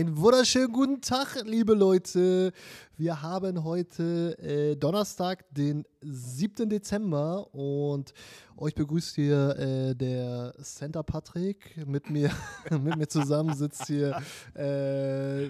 Einen wunderschönen guten Tag, liebe Leute. Wir haben heute äh, Donnerstag, den 7. Dezember und euch begrüßt hier äh, der Center Patrick. Mit mir, mit mir zusammen sitzt hier, äh,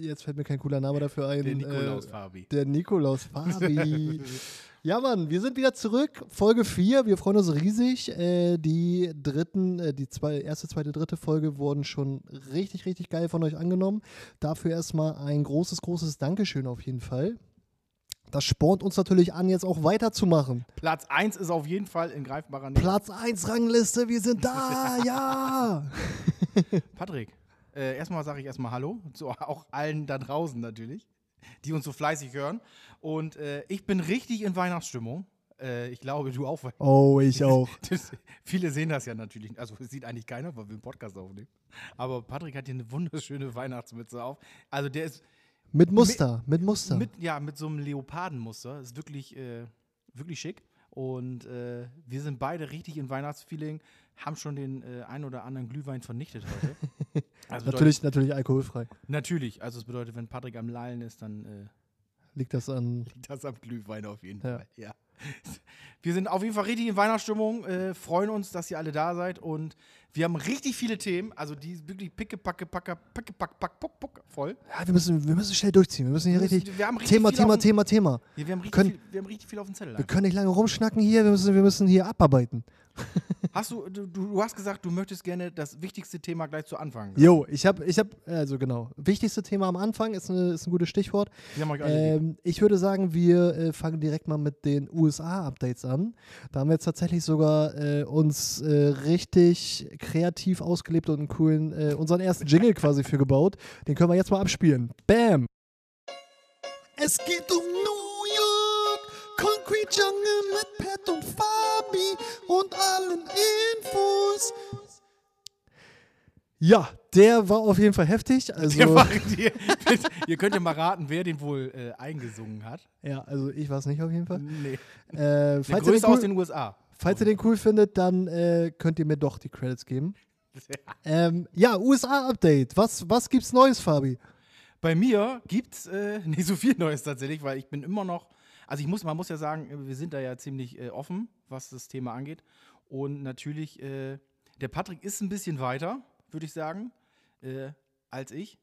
jetzt fällt mir kein cooler Name dafür ein. Der Nikolaus Fabi. Der Nikolaus Fabi. Ja, Mann, wir sind wieder zurück. Folge 4. Wir freuen uns riesig. Äh, die dritten, äh, die zwei, erste, zweite, dritte Folge wurden schon richtig, richtig geil von euch angenommen. Dafür erstmal ein großes, großes Dankeschön auf jeden Fall. Das spornt uns natürlich an, jetzt auch weiterzumachen. Platz 1 ist auf jeden Fall in greifbarer Nähe. Platz 1 Rangliste, wir sind da, ja. Patrick, äh, erstmal sage ich erstmal Hallo, zu auch allen da draußen natürlich, die uns so fleißig hören. Und äh, ich bin richtig in Weihnachtsstimmung. Äh, ich glaube, du auch. Oh, ich auch. Das, viele sehen das ja natürlich. Also, es sieht eigentlich keiner, weil wir einen Podcast aufnehmen. Aber Patrick hat hier eine wunderschöne Weihnachtsmütze auf. Also, der ist. Mit Muster, mit, mit Muster. Mit, ja, mit so einem Leopardenmuster. Ist wirklich, äh, wirklich schick. Und äh, wir sind beide richtig in Weihnachtsfeeling, haben schon den äh, ein oder anderen Glühwein vernichtet heute. Also natürlich, natürlich alkoholfrei. Natürlich. Also es bedeutet, wenn Patrick am Lallen ist, dann äh, liegt das an. Liegt das am Glühwein auf jeden Ja. Fall. Ja. Wir sind auf jeden Fall richtig in Weihnachtsstimmung, äh, freuen uns, dass ihr alle da seid und wir haben richtig viele Themen, also die ist wirklich picke, packe, packe, picke, pack, pack, puck, puck, voll. Ja, wir müssen, wir müssen schnell durchziehen. Wir müssen hier Wir müssen- richtig. wir haben richtig Thema, viel Thema, dem- Thema, Thema. Ja, wir, haben richtig Können- viel, wir haben richtig viel auf dem Zettel. Wir können nicht lange rumschnacken hier, wir müssen, wir müssen hier abarbeiten. Hast du, du, du hast gesagt, du möchtest gerne das wichtigste Thema gleich zu Anfang. Jo, ich habe, ich habe, also genau. Wichtigste Thema am Anfang ist, eine, ist ein gutes Stichwort. Ähm, ich würde sagen, wir äh, fangen direkt mal mit den USA-Updates an. Da haben wir jetzt tatsächlich sogar äh, uns äh, richtig kreativ ausgelebt und einen coolen, äh, unseren ersten Jingle quasi für gebaut. Den können wir jetzt mal abspielen. Bam! Es geht um New York, Concrete Jungle mit Pat und Fabi und allen Infos. Ja, der war auf jeden Fall heftig. Also, war, ihr, ihr könnt ja mal raten, wer den wohl äh, eingesungen hat. ja, also ich war es nicht auf jeden Fall. Nee. Äh, Der falls, ihr den aus cool, den USA. falls ihr den cool findet, dann äh, könnt ihr mir doch die Credits geben. Ähm, ja, USA-Update. Was, was gibt's Neues, Fabi? Bei mir gibt's äh, nicht so viel Neues tatsächlich, weil ich bin immer noch, also ich muss, man muss ja sagen, wir sind da ja ziemlich äh, offen, was das Thema angeht. Und natürlich, äh, der Patrick ist ein bisschen weiter, würde ich sagen, äh, als ich.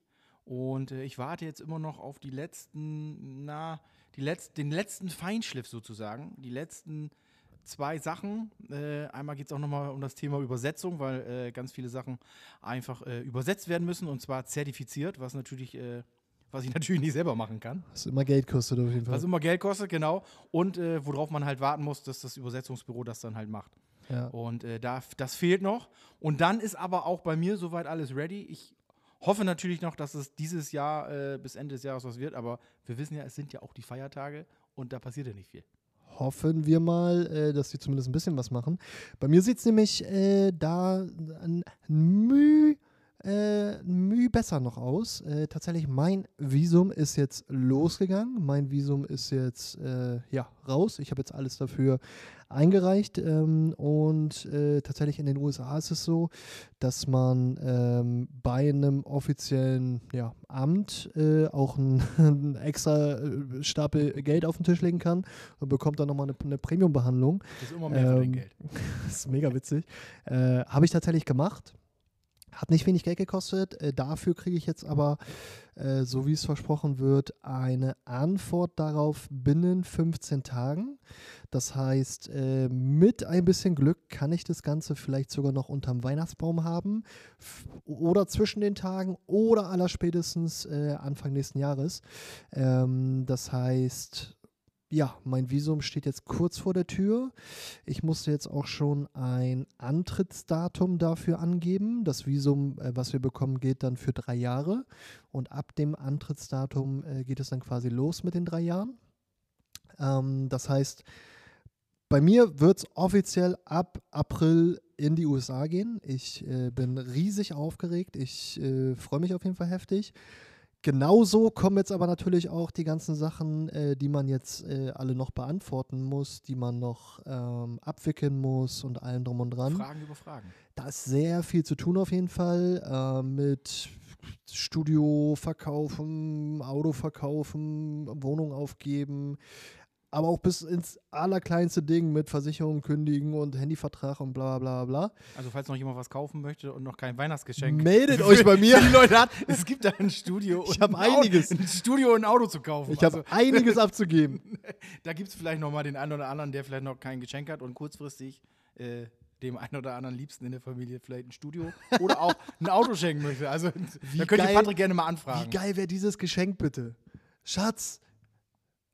Und äh, ich warte jetzt immer noch auf die letzten, na, die letz den letzten Feinschliff sozusagen, die letzten zwei Sachen. Äh, einmal geht es auch nochmal um das Thema Übersetzung, weil äh, ganz viele Sachen einfach äh, übersetzt werden müssen und zwar zertifiziert, was natürlich, äh, was ich natürlich nicht selber machen kann. Was immer Geld kostet auf jeden Fall. Was immer Geld kostet, genau. Und äh, worauf man halt warten muss, dass das Übersetzungsbüro das dann halt macht. ja. Und äh, da, das fehlt noch. Und dann ist aber auch bei mir soweit alles ready. Ich hoffe natürlich noch, dass es dieses Jahr äh, bis Ende des Jahres was wird, aber wir wissen ja, es sind ja auch die Feiertage und da passiert ja nicht viel. Hoffen wir mal, äh, dass die zumindest ein bisschen was machen. Bei mir sieht es nämlich äh, da ein Müh, äh, ein Müh besser noch aus. Äh, tatsächlich, mein Visum ist jetzt losgegangen. Mein Visum ist jetzt äh, ja, raus. Ich habe jetzt alles dafür eingereicht. Ähm, und äh, tatsächlich in den USA ist es so, dass man ähm, bei einem offiziellen ja, Amt äh, auch einen extra äh, Stapel Geld auf den Tisch legen kann und bekommt dann nochmal eine, eine Premium-Behandlung. Das ist immer mehr für dein Ähm, Geld. Das ist mega witzig. Äh, Habe ich tatsächlich gemacht. Hat nicht wenig Geld gekostet. Äh, dafür kriege ich jetzt aber, äh, so wie es versprochen wird, eine Antwort darauf binnen 15 Tagen. Das heißt, äh, mit ein bisschen Glück kann ich das Ganze vielleicht sogar noch unterm Weihnachtsbaum haben oder zwischen den Tagen oder allerspätestens Anfang nächsten Jahres. Ähm, das heißt, ja, mein Visum steht jetzt kurz vor der Tür. Ich musste jetzt auch schon ein Antrittsdatum dafür angeben. Das Visum, äh, was wir bekommen, geht dann für drei Jahre. Und ab dem Antrittsdatum äh, geht es dann quasi los mit den drei Jahren. Ähm, das heißt, bei mir wird es offiziell ab April in die USA gehen. Ich äh, bin riesig aufgeregt. Ich äh, freue mich auf jeden Fall heftig. Genauso kommen jetzt aber natürlich auch die ganzen Sachen, äh, die man jetzt äh, alle noch beantworten muss, die man noch ähm, abwickeln muss und allem drum und dran. Fragen über Fragen. Da ist sehr viel zu tun auf jeden Fall äh, mit Studio verkaufen, Auto verkaufen, Wohnung aufgeben, aber auch bis ins allerkleinste Ding mit Versicherung kündigen und Handyvertrag und bla bla bla. Also falls noch jemand was kaufen möchte und noch kein Weihnachtsgeschenk. Meldet euch bei mir. Die Leute hat, es gibt da ein Studio. Ich und hab ein Auto- einiges. Ein Studio und ein Auto zu kaufen. Ich habe Also, einiges abzugeben. da gibt es vielleicht noch mal den einen oder anderen, der vielleicht noch kein Geschenk hat und kurzfristig äh, dem einen oder anderen Liebsten in der Familie vielleicht ein Studio oder auch ein Auto schenken möchte. Also da könnt ihr geil- Patrick gerne mal Wie anfragen. geil wäre dieses Geschenk bitte? Schatz,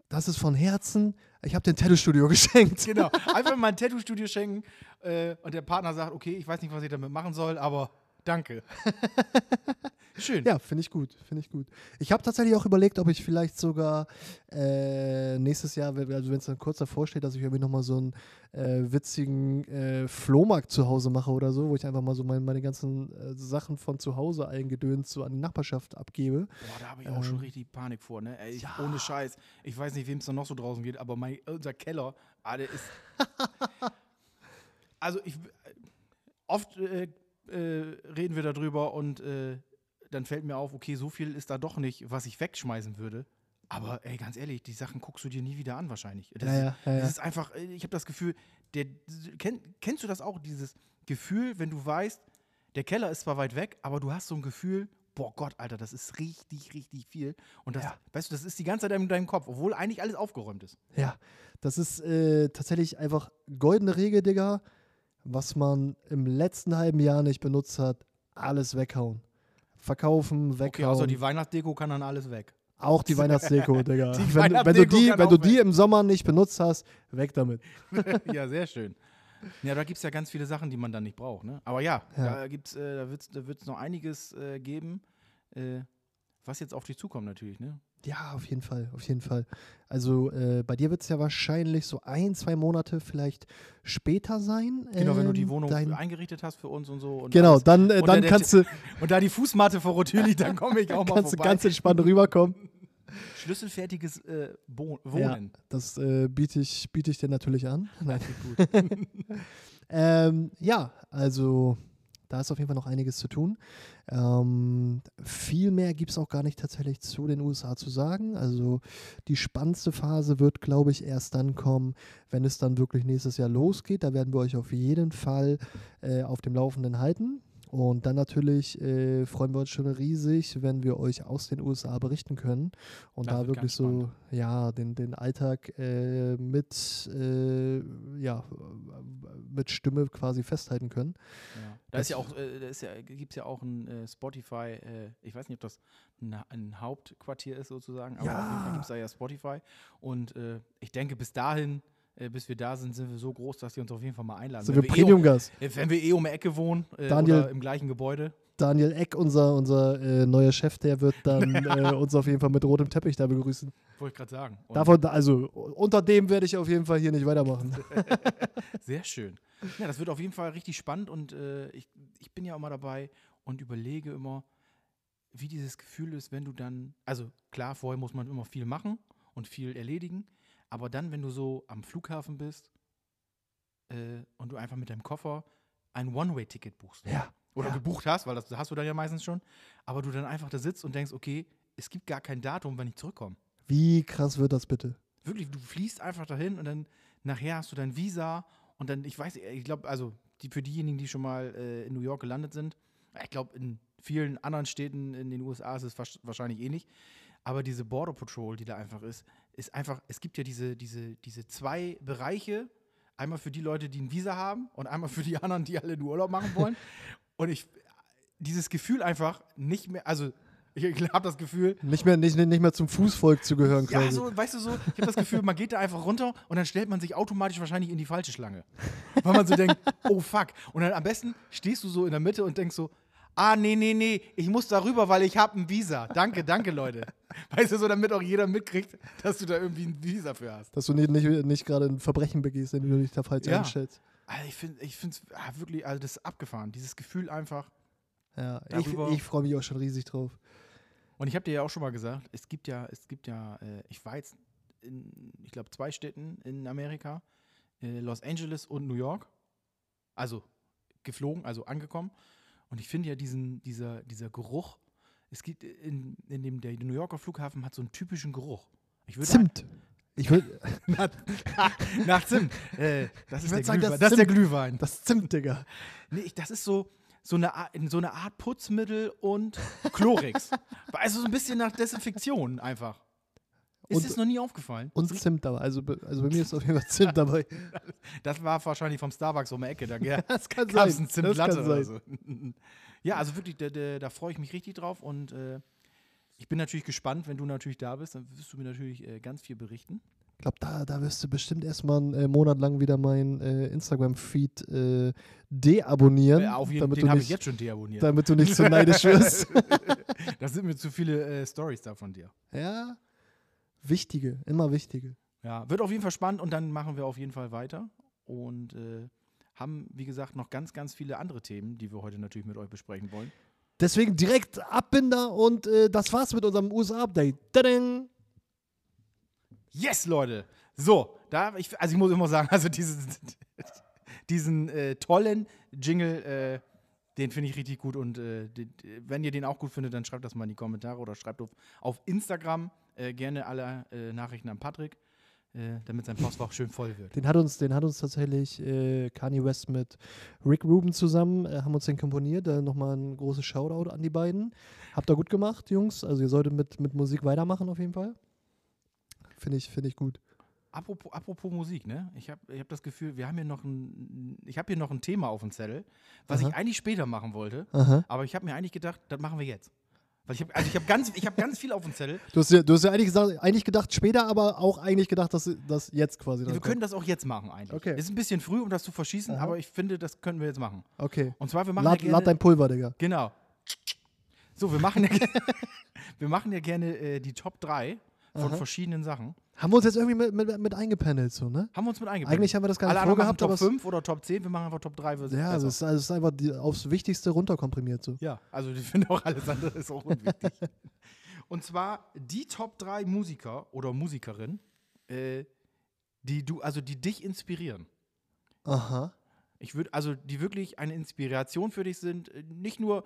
das ist von Herzen. Ich habe dir ein Tattoo-Studio geschenkt. Genau. Einfach mal ein Tattoo-Studio schenken äh, und der Partner sagt, okay, ich weiß nicht, was ich damit machen soll, aber danke. Schön. Ja, finde ich gut, finde ich gut. Ich habe tatsächlich auch überlegt, ob ich vielleicht sogar äh, nächstes Jahr, wenn- also wenn es dann kurz davor steht, dass ich irgendwie nochmal so einen äh, witzigen äh, Flohmarkt zu Hause mache oder so, wo ich einfach mal so meine, meine ganzen äh, Sachen von zu Hause eingedönt so an die Nachbarschaft abgebe. Boah, da habe ich auch schon Ähm, richtig Panik vor, ne? Ey, ich, Ohne Scheiß. Ich weiß nicht, wem es da noch so draußen geht, aber mein, unser Keller, ah, der ist. also ich. Oft äh, äh, reden wir darüber und äh, dann fällt mir auf, okay, so viel ist da doch nicht, was ich wegschmeißen würde. Aber ey, ganz ehrlich, die Sachen guckst du dir nie wieder an wahrscheinlich. Das, Ja, ja, ja, das ist einfach, äh, ich habe das Gefühl, der, kenn, kennst du das auch, dieses Gefühl, wenn du weißt, der Keller ist zwar weit weg, aber du hast so ein Gefühl, boah Gott, Alter, das ist richtig, richtig viel. Und das, weißt du, das ist die ganze Zeit in deinem Kopf, obwohl eigentlich alles aufgeräumt ist. Ja, das ist äh, tatsächlich einfach goldene Regel, Digga. Was man im letzten halben Jahr nicht benutzt hat, alles weghauen. Verkaufen, Okay, weghauen. außer die Weihnachtsdeko kann dann alles weg. auch die Weihnachtsdeko, Digga. Die wenn, wenn, du Weihnachtsdeko die, wenn du die im Sommer nicht benutzt hast, weg damit. ja, sehr schön. Ja, da gibt es ja ganz viele Sachen, die man dann nicht braucht. Ne? Aber ja, Ja. da, gibt's, äh, da wird es da wird's noch einiges äh, geben, äh, was jetzt auf dich zukommt natürlich. Ne? Ja, auf jeden Fall, auf jeden Fall. Also äh, bei dir wird es ja wahrscheinlich so ein, zwei Monate vielleicht später sein. Genau, wenn du die ähm, Wohnung dein- eingerichtet hast für uns und so. Und Genau, alles. dann, äh, dann der- kannst du, Und da die Fußmatte vor Rotür liegt, dann komme ich auch mal kannst du vorbei. ganz entspannt rüberkommen. Schlüsselfertiges äh, Bo Ja, Wohnen. das äh, biete ich, biete ich dir natürlich an. Nein, gut. ähm, ja, also da ist auf jeden Fall noch einiges zu tun. Ähm, viel mehr gibt es auch gar nicht tatsächlich zu den USA zu sagen. Also die spannendste Phase wird, glaube ich, erst dann kommen, wenn es dann wirklich nächstes Jahr losgeht. Da werden wir euch auf jeden Fall äh, auf dem Laufenden halten. Und dann natürlich äh, freuen wir uns schon riesig, wenn wir euch aus den USA berichten können und Das da wirklich so ja den, den Alltag äh, mit äh, ja mit Stimme quasi festhalten können. Ja. Da Das- ist ja auch, äh, da ist ja, gibt es ja auch ein äh, Spotify, äh, ich weiß nicht, ob das ein, Hauptquartier ist sozusagen, aber auf jeden Fall Ja. gibt es da ja Spotify. Und ich denke, bis dahin, äh, bis wir da sind, sind wir so groß, dass die uns auf jeden Fall mal einladen. So wenn, wir wir eh um, Premium-Gast. äh, wenn wir eh um die Ecke wohnen äh, Daniel- oder im gleichen Gebäude. Daniel Eck, unser, unser äh, neuer Chef, der wird dann äh, uns auf jeden Fall mit rotem Teppich da begrüßen. Wollte ich gerade sagen. Und Davon, also unter dem werde ich auf jeden Fall hier nicht weitermachen. Sehr schön. Ja, das wird auf jeden Fall richtig spannend und äh, ich, ich bin ja immer dabei und überlege immer, wie dieses Gefühl ist, wenn du dann, also klar, vorher muss man immer viel machen und viel erledigen, aber dann, wenn du so am Flughafen bist äh, und du einfach mit deinem Koffer ein One-Way-Ticket buchst Ja. oder ja. gebucht hast, weil das hast du dann ja meistens schon, aber du dann einfach da sitzt und denkst, okay, es gibt gar kein Datum, wann ich zurückkomme. Wie krass wird das bitte? Wirklich, du fließt einfach dahin und dann nachher hast du dein Visa und dann, ich weiß, ich glaube, also die, für diejenigen, die schon mal äh, in New York gelandet sind, ich glaube, in vielen anderen Städten in den USA ist es wahrscheinlich ähnlich. Aber diese Border Patrol, die da einfach ist, ist einfach, es gibt ja diese, diese, diese zwei Bereiche. Einmal für die Leute, die ein Visa haben und einmal für die anderen, die alle nur Urlaub machen wollen. und ich, dieses Gefühl einfach nicht mehr, also ich habe das Gefühl, Nicht mehr, nicht, nicht mehr zum Fußvolk zu gehören ja, quasi. so, weißt du so, ich habe das Gefühl, man geht da einfach runter und dann stellt man sich automatisch wahrscheinlich in die falsche Schlange. Weil man so denkt, oh fuck. Und dann am besten stehst du so in der Mitte und denkst so, ah, nee, nee, nee, ich muss da rüber, weil ich habe ein Visa. Danke, danke, Leute. Weißt du, so damit auch jeder mitkriegt, dass du da irgendwie ein Visa für hast. Dass du nicht, nicht, nicht gerade ein Verbrechen begehst, wenn du dich da falsch Ja. einstellst. Also ich finde ich es ah, wirklich, also das ist abgefahren. Dieses Gefühl einfach. Ja, ich, Darüber- ich freue mich auch schon riesig drauf. Und ich habe dir ja auch schon mal gesagt, es gibt ja, es gibt ja, äh, ich war jetzt in, ich glaube, zwei Städten in Amerika, äh, Los Angeles und New York. Also geflogen, also angekommen. Und ich finde ja diesen, dieser, dieser Geruch es gibt in, in dem der New Yorker Flughafen hat so einen typischen Geruch. Ich würde Zimt. Ich will, nach, nach Zimt. Äh, das, ist der sagen, Glühwein. das das ist der Zimt. Glühwein. das Zimt, Digga. Nee, ich, das ist so, so, eine, Art- so eine Art Putzmittel und Chlorix. also so ein bisschen nach Desinfektion einfach. Ist das noch nie aufgefallen? Und Zimt dabei. Also, also bei mir ist auf jeden Fall Zimt dabei. Das war wahrscheinlich vom Starbucks um die Ecke. Da Das kann es sein. ein Zimtlatte das kann oder so. Ja, also wirklich, da, da, da freue ich mich richtig drauf und äh, ich bin natürlich gespannt, wenn du natürlich da bist, dann wirst du mir natürlich äh, ganz viel berichten. Ich glaube, da, da wirst du bestimmt erstmal einen äh, Monat lang wieder meinen äh, Instagram-Feed äh, deabonnieren. Äh, auf jeden damit den habe ich jetzt schon deabonniert. Damit du nicht so neidisch wirst. das sind mir zu viele äh, Stories da von dir. ja. Wichtige, immer wichtige. Ja, wird auf jeden Fall spannend und dann machen wir auf jeden Fall weiter und äh, haben, wie gesagt, noch ganz, ganz viele andere Themen, die wir heute natürlich mit euch besprechen wollen. Deswegen direkt Abbinder und äh, das war's mit unserem USA-Update. Yes, Leute! So, da, ich, also ich muss immer sagen, also diesen, diesen äh, tollen Jingle, äh, den finde ich richtig gut und äh, die- wenn ihr den auch gut findet, dann schreibt das mal in die Kommentare oder schreibt auf, auf Instagram äh, gerne alle äh, Nachrichten an Patrick, äh, damit sein Postfach schön voll wird. Den hat uns, den hat uns tatsächlich äh, Kanye West mit Rick Rubin zusammen, äh, haben uns den komponiert. Nochmal ein großes Shoutout an die beiden. Habt ihr gut gemacht, Jungs. Also ihr solltet mit, mit Musik weitermachen auf jeden Fall. Finde ich, finde ich gut. Apropos, apropos Musik, ne? Ich habe ich hab das Gefühl, wir haben hier noch ein, ich habe hier noch ein Thema auf dem Zettel, was Aha. ich eigentlich später machen wollte, Aha. aber ich habe mir eigentlich gedacht, das machen wir jetzt. Weil ich habe also ich habe ganz, ich habe ganz viel auf dem Zettel. Du hast ja, du hast ja eigentlich, gesagt, eigentlich gedacht später, aber auch eigentlich gedacht, dass das jetzt quasi dran Wir können das auch jetzt machen eigentlich. Okay. Ist ein bisschen früh, um das zu verschießen, Aha. aber ich finde, das können wir jetzt machen. Okay. Und zwar wir machen Lad, ja gerne, lad dein Pulver, Digga. genau. So, wir machen ja, wir machen ja gerne äh, die Top 3 von Aha. verschiedenen Sachen. Haben wir uns jetzt irgendwie mit, mit, mit eingependelt, so, ne? Haben wir uns mit eingebaut. Eigentlich haben wir das gar Alle nicht machen vorgehabt, Top es- 5 oder Top 10, wir machen einfach Top 3. wir sind ja, besser. es ist, also es ist einfach die, aufs Wichtigste runterkomprimiert, so. Ja, also ich finde auch alles andere ist auch unwichtig. Und zwar die Top 3 Musiker oder Musikerin, äh, die du, also die dich inspirieren. Aha. Ich würde, also die wirklich eine Inspiration für dich sind, nicht nur,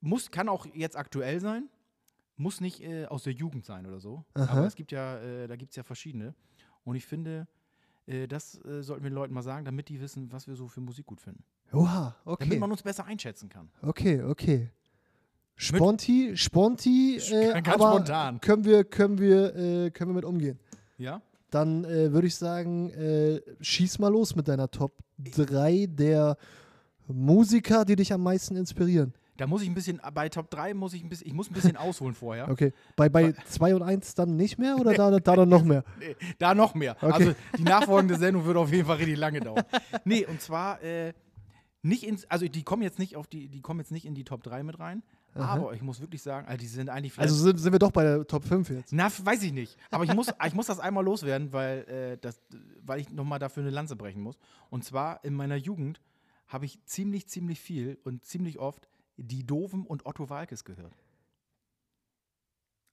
muss, kann auch jetzt aktuell sein, muss nicht äh, aus der Jugend sein oder so. Aha. Aber es gibt ja, äh, da gibt es ja verschiedene. Und ich finde, äh, das äh, sollten wir den Leuten mal sagen, damit die wissen, was wir so für Musik gut finden. Oha, Damit okay. man uns besser einschätzen kann. Okay, okay. Sponti, Sponti, äh, Ganz aber spontan. können wir, können wir, äh, können wir mit umgehen. Ja? Dann würde ich sagen, schieß mal los mit deiner Top 3 der Musiker, die dich am meisten inspirieren. Da muss ich ein bisschen, bei Top 3 muss ich ein bisschen, ich muss ein bisschen ausholen vorher. Okay. Bei, bei 2 und 1 dann nicht mehr oder da, da dann noch mehr? Nee, da noch mehr. Okay. Also die nachfolgende Sendung wird auf jeden Fall richtig lange dauern. Nee, und zwar äh, nicht ins, also die kommen jetzt nicht auf die, die kommen jetzt nicht in die Top 3 mit rein, aber ich muss wirklich sagen, also die sind eigentlich vielleicht. Also sind, sind wir doch bei der Top 5 jetzt. na, weiß ich nicht. Aber ich muss, ich muss das einmal loswerden, weil, äh, das, weil ich nochmal dafür eine Lanze brechen muss. Und zwar in meiner Jugend habe ich ziemlich, ziemlich viel und ziemlich oft die Doofen und Otto Walkes gehört.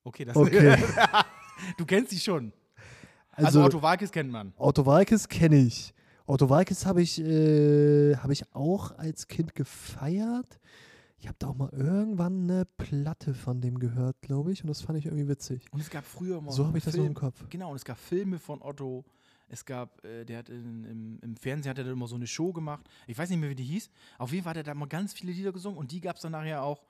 Okay, das Okay. Du kennst die schon. Also, Also, Otto Walkes kennt man. Otto Walkes kenne ich. Otto Walkes habe ich, äh, hab ich auch als Kind gefeiert. Ich habe da auch mal irgendwann eine Platte von dem gehört, glaube ich. Und das fand ich irgendwie witzig. Und es gab früher mal So habe ich das noch Film- im Kopf. Genau, und es gab Filme von Otto. Es gab, äh, der hat in, im, im Fernsehen hat er dann immer so eine Show gemacht. Ich weiß nicht mehr, wie die hieß. Auf jeden Fall hat er da mal ganz viele Lieder gesungen und die gab es dann nachher auch,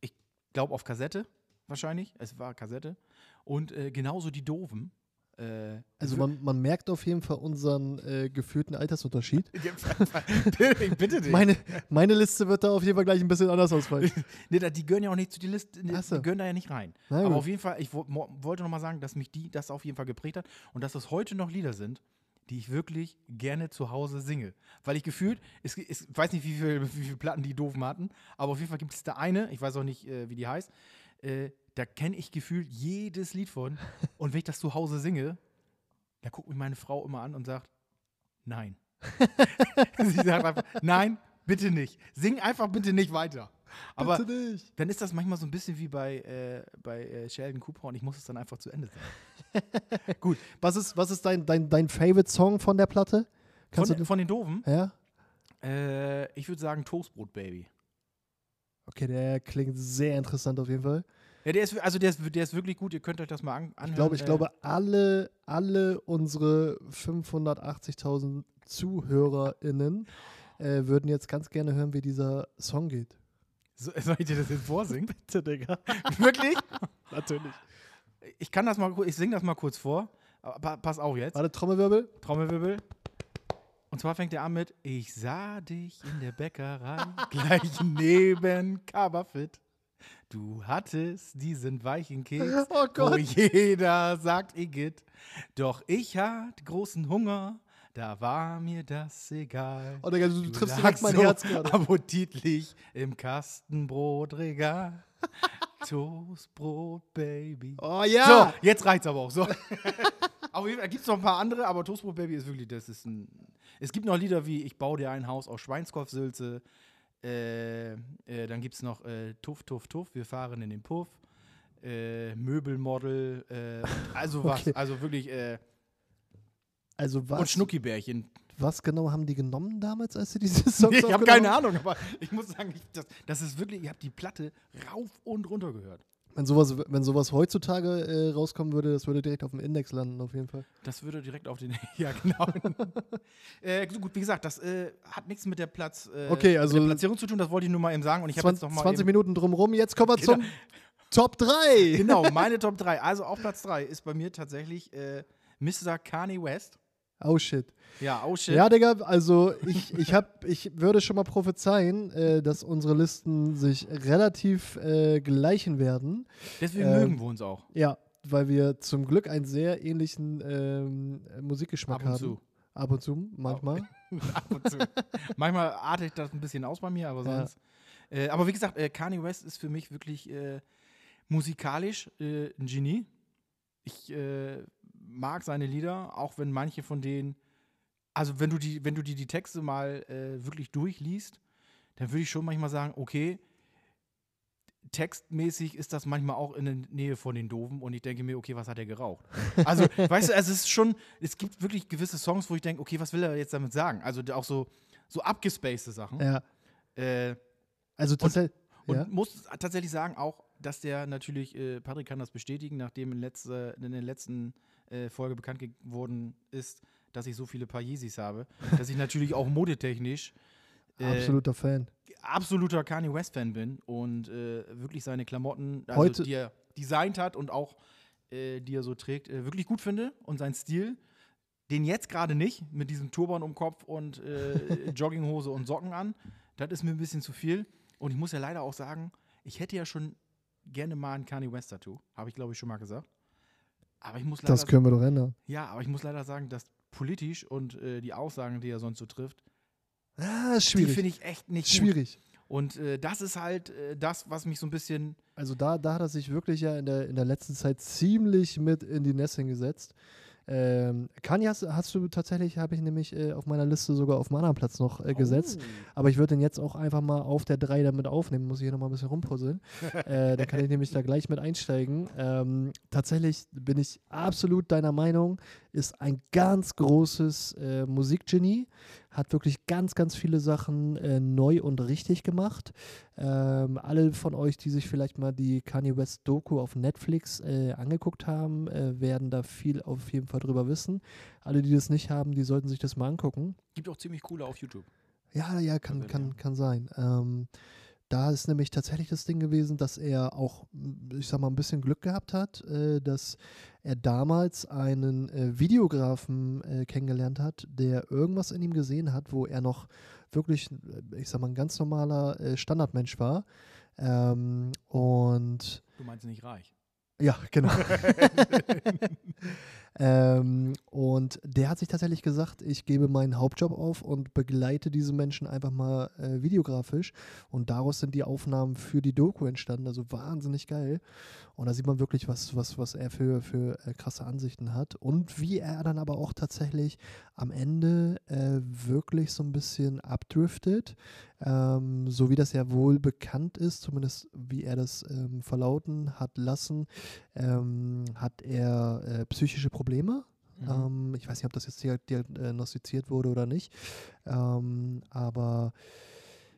ich glaube, auf Kassette wahrscheinlich. Es war Kassette. Und äh, genauso die Doofen. Äh, Also man, man merkt auf jeden Fall unseren äh, gefühlten Altersunterschied. ich bitte dich. Meine, meine Liste wird da auf jeden Fall gleich ein bisschen anders ausfallen. Nee, die gehören ja auch nicht zu die Liste, die, so. die gehören da ja nicht rein. Na Aber gut. auf jeden Fall, ich wollte noch mal sagen, dass mich die das auf jeden Fall geprägt hat und dass das heute noch Lieder sind, die ich wirklich gerne zu Hause singe. Weil ich gefühlt, es, es, ich weiß nicht, wie viele, wie viele Platten die doofen hatten, aber auf jeden Fall gibt es da eine, ich weiß auch nicht, äh, wie die heißt, äh, da kenne ich gefühlt jedes Lied von. Und wenn ich das zu Hause singe, da guckt mich meine Frau immer an und sagt, nein. Sie sagt einfach, nein, bitte nicht. Sing einfach bitte nicht weiter. Aber Bitte nicht. dann ist das manchmal so ein bisschen wie bei, äh, bei äh, Sheldon Cooper und ich muss es dann einfach zu Ende sagen. Gut, was ist, was ist dein, dein, dein Favorite-Song von der Platte? Kannst Von, du, von den Doofen, ja? äh, ich würde sagen Toastbrot Baby. Okay, der klingt sehr interessant auf jeden Fall. Ja, der ist, also der ist, der ist wirklich gut. Ihr könnt euch das mal an, anhören. Ich glaube, ich Äh, glaube, alle, alle unsere 580.000 ZuhörerInnen äh, würden jetzt ganz gerne hören, wie dieser Song geht. so, soll ich dir das jetzt vorsingen? Bitte, Digga. wirklich? Natürlich. Ich kann das mal, ich singe das mal kurz vor. Aber pa- pass auf jetzt. Warte, Trommelwirbel. Trommelwirbel. Und zwar fängt er an mit: Ich sah dich in der Bäckerei, gleich neben Coverfit. Du hattest diesen weichen Keks, Oh wo Gott. jeder sagt Igitt. Doch ich hatte großen Hunger, da war mir das egal. Oh, Digga, du, du triffst direkt mein so Herz gerade. Appetitlich im Kastenbrotregal. Toastbrot, Baby. Oh ja! So, jetzt reicht's aber auch. So. Auf jeden Fall gibt es noch ein paar andere, aber Toastbrot Baby ist wirklich, das ist ein. Es gibt noch Lieder wie Ich baue dir ein Haus aus Schweinskopfsülze. Äh, äh, dann gibt es noch äh, Tuff, Tuff, Tuff, wir fahren in den Puff. Äh, Möbelmodel. Äh, also was, Okay. also wirklich. Äh, Also und was, Schnuckibärchen. was genau haben die genommen damals, als sie diese Songs ich habe keine? Ahnung, aber ich muss sagen, ich, das, das ist wirklich, ihr habt die Platte rauf und runter gehört. Wenn sowas, wenn sowas heutzutage äh, rauskommen würde, das würde direkt auf dem Index landen, auf jeden Fall. Das würde direkt auf den. ja, genau. äh, gut, wie gesagt, das äh, hat nichts mit der Platz, äh, Okay, also- Platzierung zu tun, das wollte ich nur mal eben sagen. Und ich habe jetzt 20, noch mal 20 eben, Minuten drumrum. Jetzt kommen wir Genau. zum Top 3. Genau, meine Top 3. Also auf Platz 3 ist bei mir tatsächlich äh, Mr. Kanye West. Oh shit. Ja, oh shit. Ja, Digga, also ich, ich, hab, ich würde schon mal prophezeien, äh, dass unsere Listen sich relativ äh, gleichen werden. Deswegen ähm, mögen wir uns auch. Ja, weil wir zum Glück einen sehr ähnlichen ähm, Musikgeschmack Ab und haben. zu. Ab und zu, manchmal. Ab und zu. Manchmal artet das ein bisschen aus bei mir, aber Ja. sonst. Äh, aber wie gesagt, äh, Kanye West ist für mich wirklich äh, musikalisch äh, ein Genie. Ich äh, mag seine Lieder, auch wenn manche von denen, also wenn du die, wenn du die, die Texte mal äh, wirklich durchliest, dann würde ich schon manchmal sagen, okay, textmäßig ist das manchmal auch in der Nähe von den Doofen und ich denke mir, okay, was hat er geraucht? Also, weißt du, also es ist schon, es gibt wirklich gewisse Songs, wo ich denke, okay, was will er jetzt damit sagen? Also auch so, so abgespacede Sachen. Ja. Äh, Also tatsächlich. und Ja. muss tatsächlich sagen auch, dass der natürlich, äh, Patrick kann das bestätigen, nachdem in, letzte, in der letzten äh, Folge bekannt geworden ist, dass ich so viele Paar Yeezys habe, dass ich natürlich auch modetechnisch äh, Absoluter Fan. absoluter Kanye West-Fan bin und äh, wirklich seine Klamotten, also Heute- die er designt hat und auch äh, die er so trägt, äh, wirklich gut finde und sein Stil. Den jetzt gerade nicht, mit diesem Turban um Kopf und äh, Jogginghose und Socken an. Das ist mir ein bisschen zu viel. Und ich muss ja leider auch sagen, ich hätte ja schon gerne mal ein Kanye West-Tattoo. Habe ich, glaube ich, schon mal gesagt. Aber ich muss leider Das können wir doch ändern. ja, aber ich muss leider sagen, dass politisch und äh, die Aussagen, die er sonst so trifft, Ah, ist die schwierig. finde ich echt nicht gut. Schwierig. Und äh, das ist halt äh, das, was mich so ein bisschen. Also da, da hat er sich wirklich ja in der, in der letzten Zeit ziemlich mit in die Nässe gesetzt. Ähm, Kanye hast, hast du tatsächlich, habe ich nämlich äh, auf meiner Liste sogar auf meinem Platz noch äh, gesetzt. Aber ich würde den jetzt auch einfach mal auf der 3 damit aufnehmen. Muss ich hier nochmal ein bisschen rumpuzzeln. äh, dann kann ich nämlich da gleich mit einsteigen. Ähm, tatsächlich bin ich absolut deiner Meinung. Ist ein ganz großes äh, Musikgenie. Hat wirklich ganz, ganz viele Sachen äh, neu und richtig gemacht. Ähm, alle von euch, die sich vielleicht mal die Kanye West Doku auf Netflix äh, angeguckt haben, äh, werden da viel auf jeden Fall drüber wissen. Alle, die das nicht haben, die sollten sich das mal angucken. Gibt auch ziemlich coole auf YouTube. Ja, ja, kann, Also, kann, kann sein. Ähm, da ist nämlich tatsächlich das Ding gewesen, dass er auch, ich sag mal, ein bisschen Glück gehabt hat, äh, dass er damals einen äh, Videografen äh, kennengelernt hat, der irgendwas in ihm gesehen hat, wo er noch wirklich, äh, ich sag mal, ein ganz normaler äh, Standardmensch war. Ähm, und Du meinst nicht reich. ja, genau. ähm, und der hat sich tatsächlich gesagt, ich gebe meinen Hauptjob auf und begleite diese Menschen einfach mal äh, videografisch. Und daraus sind die Aufnahmen für die Doku entstanden. Also wahnsinnig geil. Und da sieht man wirklich, was, was, was er für, für äh, krasse Ansichten hat. Und wie er dann aber auch tatsächlich am Ende äh, wirklich so ein bisschen abdriftet. Ähm, so wie das ja wohl bekannt ist, zumindest wie er das ähm, verlauten hat lassen, ähm, hat er äh, psychische Probleme. Mhm. Ähm, ich weiß nicht, ob das jetzt dia- diagnostiziert wurde oder nicht. Ähm, aber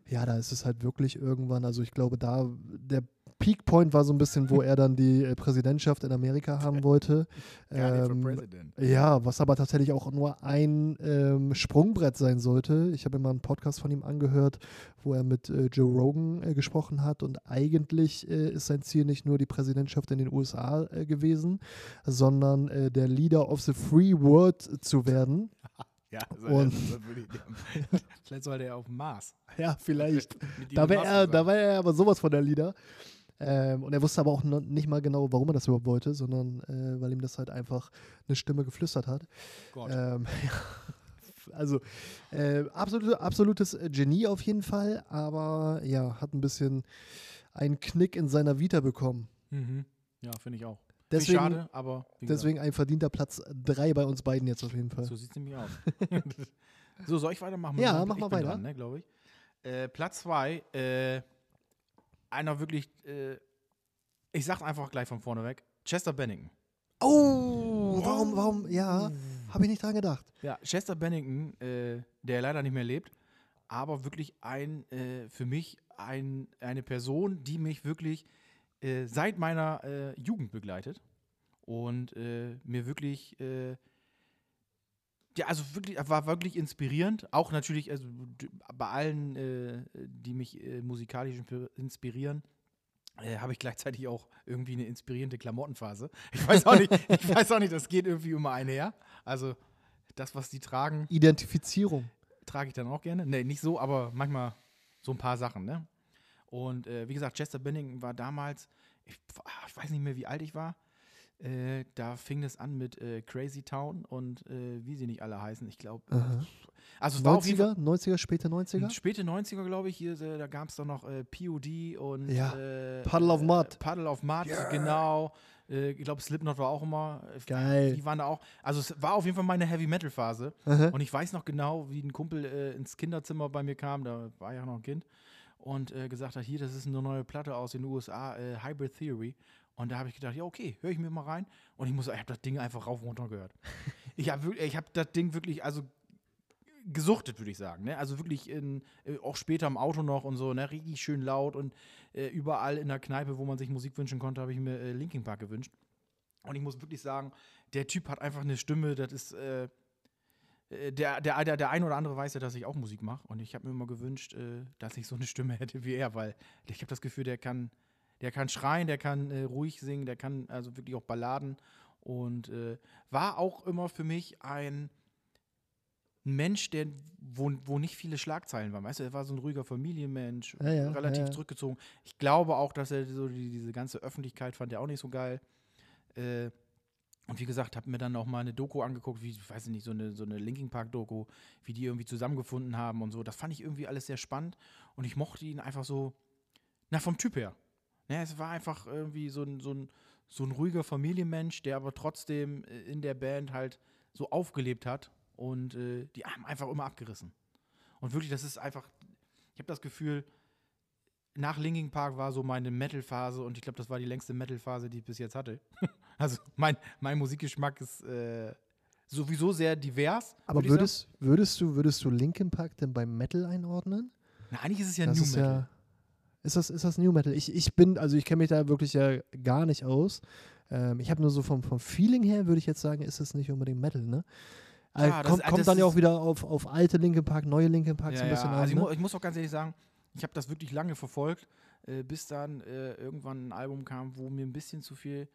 Ja, da ist es halt wirklich irgendwann, also ich glaube, da der Peak Point war so ein bisschen, wo er dann die äh, Präsidentschaft in Amerika haben wollte. Ähm, ja, was aber tatsächlich auch nur ein ähm, Sprungbrett sein sollte. Ich habe mir mal einen Podcast von ihm angehört, wo er mit äh, Joe Rogan äh, gesprochen hat und eigentlich äh, ist sein Ziel nicht nur die Präsidentschaft in den USA äh, gewesen, sondern äh, der Leader of the Free World zu werden. Ja, Und- das würde ich- vielleicht sollte er auf dem Mars. Ja, vielleicht. Da Musk er, da war er aber sowas von der Leader. Ähm, und er wusste aber auch nicht mal genau, warum er das überhaupt wollte, sondern äh, weil ihm das halt einfach eine Stimme geflüstert hat. Gott. Ähm, ja. also äh, absolute, absolutes Genie auf jeden Fall, aber ja, hat ein bisschen einen Knick in seiner Vita bekommen. Mhm. Ja, finde ich auch. Deswegen, schade, aber deswegen ein verdienter Platz 3 bei uns beiden jetzt auf jeden Fall. so sieht es nämlich aus. so, soll ich weitermachen? Ja, mach mal weiter. Dran, ne, ich. Äh, Platz 2, äh, einer wirklich, äh, ich sag einfach gleich von vorne weg, Chester Bennington. Oh, warum, warum, ja, habe ich nicht dran gedacht. Ja, Chester Bennington, äh, der leider nicht mehr lebt, aber wirklich ein, äh, für mich ein, eine Person, die mich wirklich äh, seit meiner äh, Jugend begleitet und äh, mir wirklich, äh, ja, also wirklich, war wirklich inspirierend. Auch natürlich, also bei allen, äh, die mich äh, musikalisch inspi- inspirieren, äh, habe ich gleichzeitig auch irgendwie eine inspirierende Klamottenphase. Ich weiß auch nicht, ich weiß auch nicht, das geht irgendwie immer einher. Also das, was die tragen, Identifizierung. trage ich dann auch gerne. Nee, nicht so, aber manchmal so ein paar Sachen, ne? Und äh, wie gesagt, Chester Bennington war damals, ich, ich weiß nicht mehr, wie alt ich war. Äh, da fing es an mit äh, Crazy Town und äh, wie sie nicht alle heißen. Ich glaube, Aha. also es war auf jeden Fall 90er, 90er, späte 90er? späte 90er, glaube ich. Hier, äh, da gab es doch noch äh, POD und Ja, äh, Puddle of äh, Mud. Puddle of Mud, genau. Äh, ich glaube, Slipknot war auch immer. äh, Geil. Die waren da auch. Also es war auf jeden Fall meine Heavy Metal Phase. Aha. Und ich weiß noch genau, wie ein Kumpel äh, ins Kinderzimmer bei mir kam, da war ja noch ein Kind, und äh, gesagt hat, hier, das ist eine neue Platte aus den USA, äh, Hybrid Theory. Und da habe ich gedacht, ja, okay, höre ich mir mal rein. Und ich muss, ich habe das Ding einfach rauf und runter gehört. ich habe ich hab das Ding wirklich, also gesuchtet, würde ich sagen. Ne? Also wirklich in, äh, auch später im Auto noch und so, ne? richtig schön laut und äh, überall in der Kneipe, wo man sich Musik wünschen konnte, habe ich mir äh, Linkin Park gewünscht. Und ich muss wirklich sagen, der Typ hat einfach eine Stimme, das ist, äh, äh, der, der, der, der ein oder andere weiß ja, dass ich auch Musik mache. Und ich habe mir immer gewünscht, äh, dass ich so eine Stimme hätte wie er, weil ich habe das Gefühl, der kann, der kann schreien, der kann äh, ruhig singen, der kann also wirklich auch Balladen. Und äh, war auch immer für mich ein Mensch, der, wo, wo nicht viele Schlagzeilen waren. Weißt du, er war so ein ruhiger Familienmensch, Ja, ja, relativ ja, ja. zurückgezogen. Ich glaube auch, dass er so die, diese ganze Öffentlichkeit fand er auch nicht so geil. Äh, und wie gesagt, habe mir dann auch mal eine Doku angeguckt, wie, weiß ich nicht, so eine, so eine Linkin Park-Doku, wie die irgendwie zusammengefunden haben und so. Das fand ich irgendwie alles sehr spannend und ich mochte ihn einfach so, na, vom Typ her. Ne, es war einfach irgendwie so ein, so, ein, so ein ruhiger Familienmensch, der aber trotzdem äh, in der Band halt so aufgelebt hat und äh, die haben einfach immer abgerissen. Und wirklich, das ist einfach, ich habe das Gefühl, nach Linkin Park war so meine Metal-Phase und ich glaube, das war die längste Metal-Phase, die ich bis jetzt hatte. also mein, mein Musikgeschmack ist äh, sowieso sehr divers. Aber würdest, würdest, du, würdest du Linkin Park denn beim Metal einordnen? Na, eigentlich ist es ja das New Metal. ja. Ist das, ist das New Metal? Ich, ich bin, also ich kenne mich da wirklich ja gar nicht aus. Ähm, ich habe nur so vom, vom Feeling her, würde ich jetzt sagen, ist es nicht unbedingt Metal, ne? Äh, Ja, das- kommt, äh, kommt das dann ja auch wieder auf, auf alte Linkin Park, neue Linkin Park so Ja, ein bisschen ja. an. Also ich, ne? mu ich muss auch ganz ehrlich sagen, ich habe das wirklich lange verfolgt, äh, bis dann äh, irgendwann ein Album kam, wo mir ein bisschen zu viel,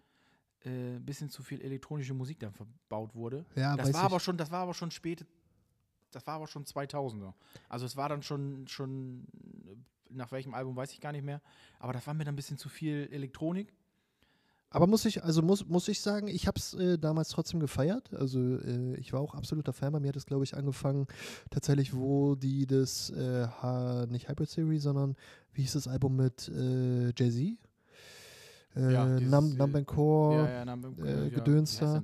äh, bisschen zu viel elektronische Musik dann verbaut wurde. ja, Das war ich. aber schon, das war aber schon späte, das war aber schon 2000er. Also es war dann schon, schon, nach welchem Album weiß ich gar nicht mehr, aber das war mir dann ein bisschen zu viel Elektronik. Aber muss ich, also muss, muss ich sagen, ich habe es äh, damals trotzdem gefeiert. Also äh, ich war auch absoluter Fan. Bei mir hat es, glaube ich, angefangen, tatsächlich, wo die das, äh, nicht Hybrid Theory, sondern wie hieß das Album mit äh, Jay-Z? Äh, Ja, Numb, Core. ja, na, äh, ja, Gedöns da.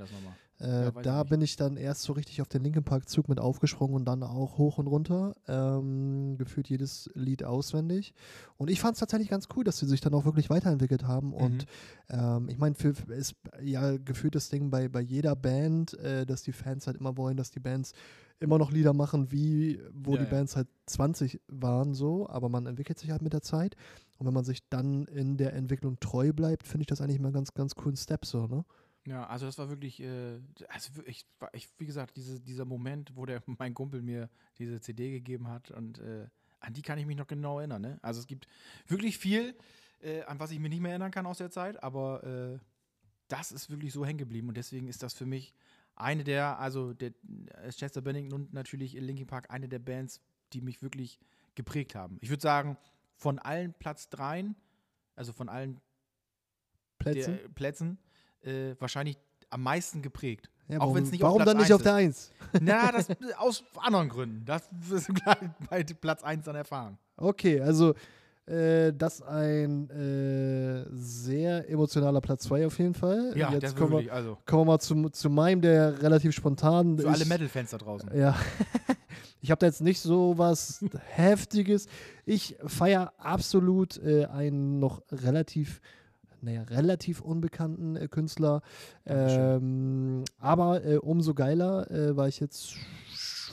Äh, Ja, ich da bin ich dann erst so richtig auf den Linkin Park Zug mit aufgesprungen und dann auch hoch und runter. Ähm, gefühlt jedes Lied auswendig. Und ich fand es tatsächlich ganz cool, dass sie sich dann auch wirklich weiterentwickelt haben. Und ähm, ich meine, ist ja gefühlt das Ding bei, bei jeder Band, äh, dass die Fans halt immer wollen, dass die Bands immer noch Lieder machen, wie wo Ja, die ja. Bands halt 20 waren, so. Aber man entwickelt sich halt mit der Zeit. Und wenn man sich dann in der Entwicklung treu bleibt, finde ich das eigentlich mal einen ganz, ganz coolen Step so, ne? Ja, also das war wirklich, äh, also ich, war- ich, wie gesagt, diese, dieser Moment, wo der, mein Kumpel mir diese CD gegeben hat und äh, an die kann ich mich noch genau erinnern. Ne? Also es gibt wirklich viel, äh, an was ich mich nicht mehr erinnern kann aus der Zeit, aber äh, das ist wirklich so hängen geblieben und deswegen ist das für mich eine der, also der äh, Chester Bennington und natürlich Linkin Park, eine der Bands, die mich wirklich geprägt haben. Ich würde sagen, von allen Platz dreien, also von allen Plätze. der Plätzen äh, wahrscheinlich am meisten geprägt. Ja, auch warum, wenn's nicht auf warum Platz dann nicht auf der 1? Na, das aus anderen Gründen. Das wirst du gleich bei Platz 1 dann erfahren. Okay, also äh, das ein äh, sehr emotionaler Platz 2 auf jeden Fall. Ja, Jetzt kommen, wir, also kommen wir mal zu, zu meinem, der relativ spontan für ist. alle Metal-Fans da draußen. Ja. Ich habe da jetzt nicht so was Heftiges. Ich feiere absolut äh, einen noch relativ, naja, relativ unbekannten äh, Künstler. Ähm, aber äh, umso geiler äh, war ich jetzt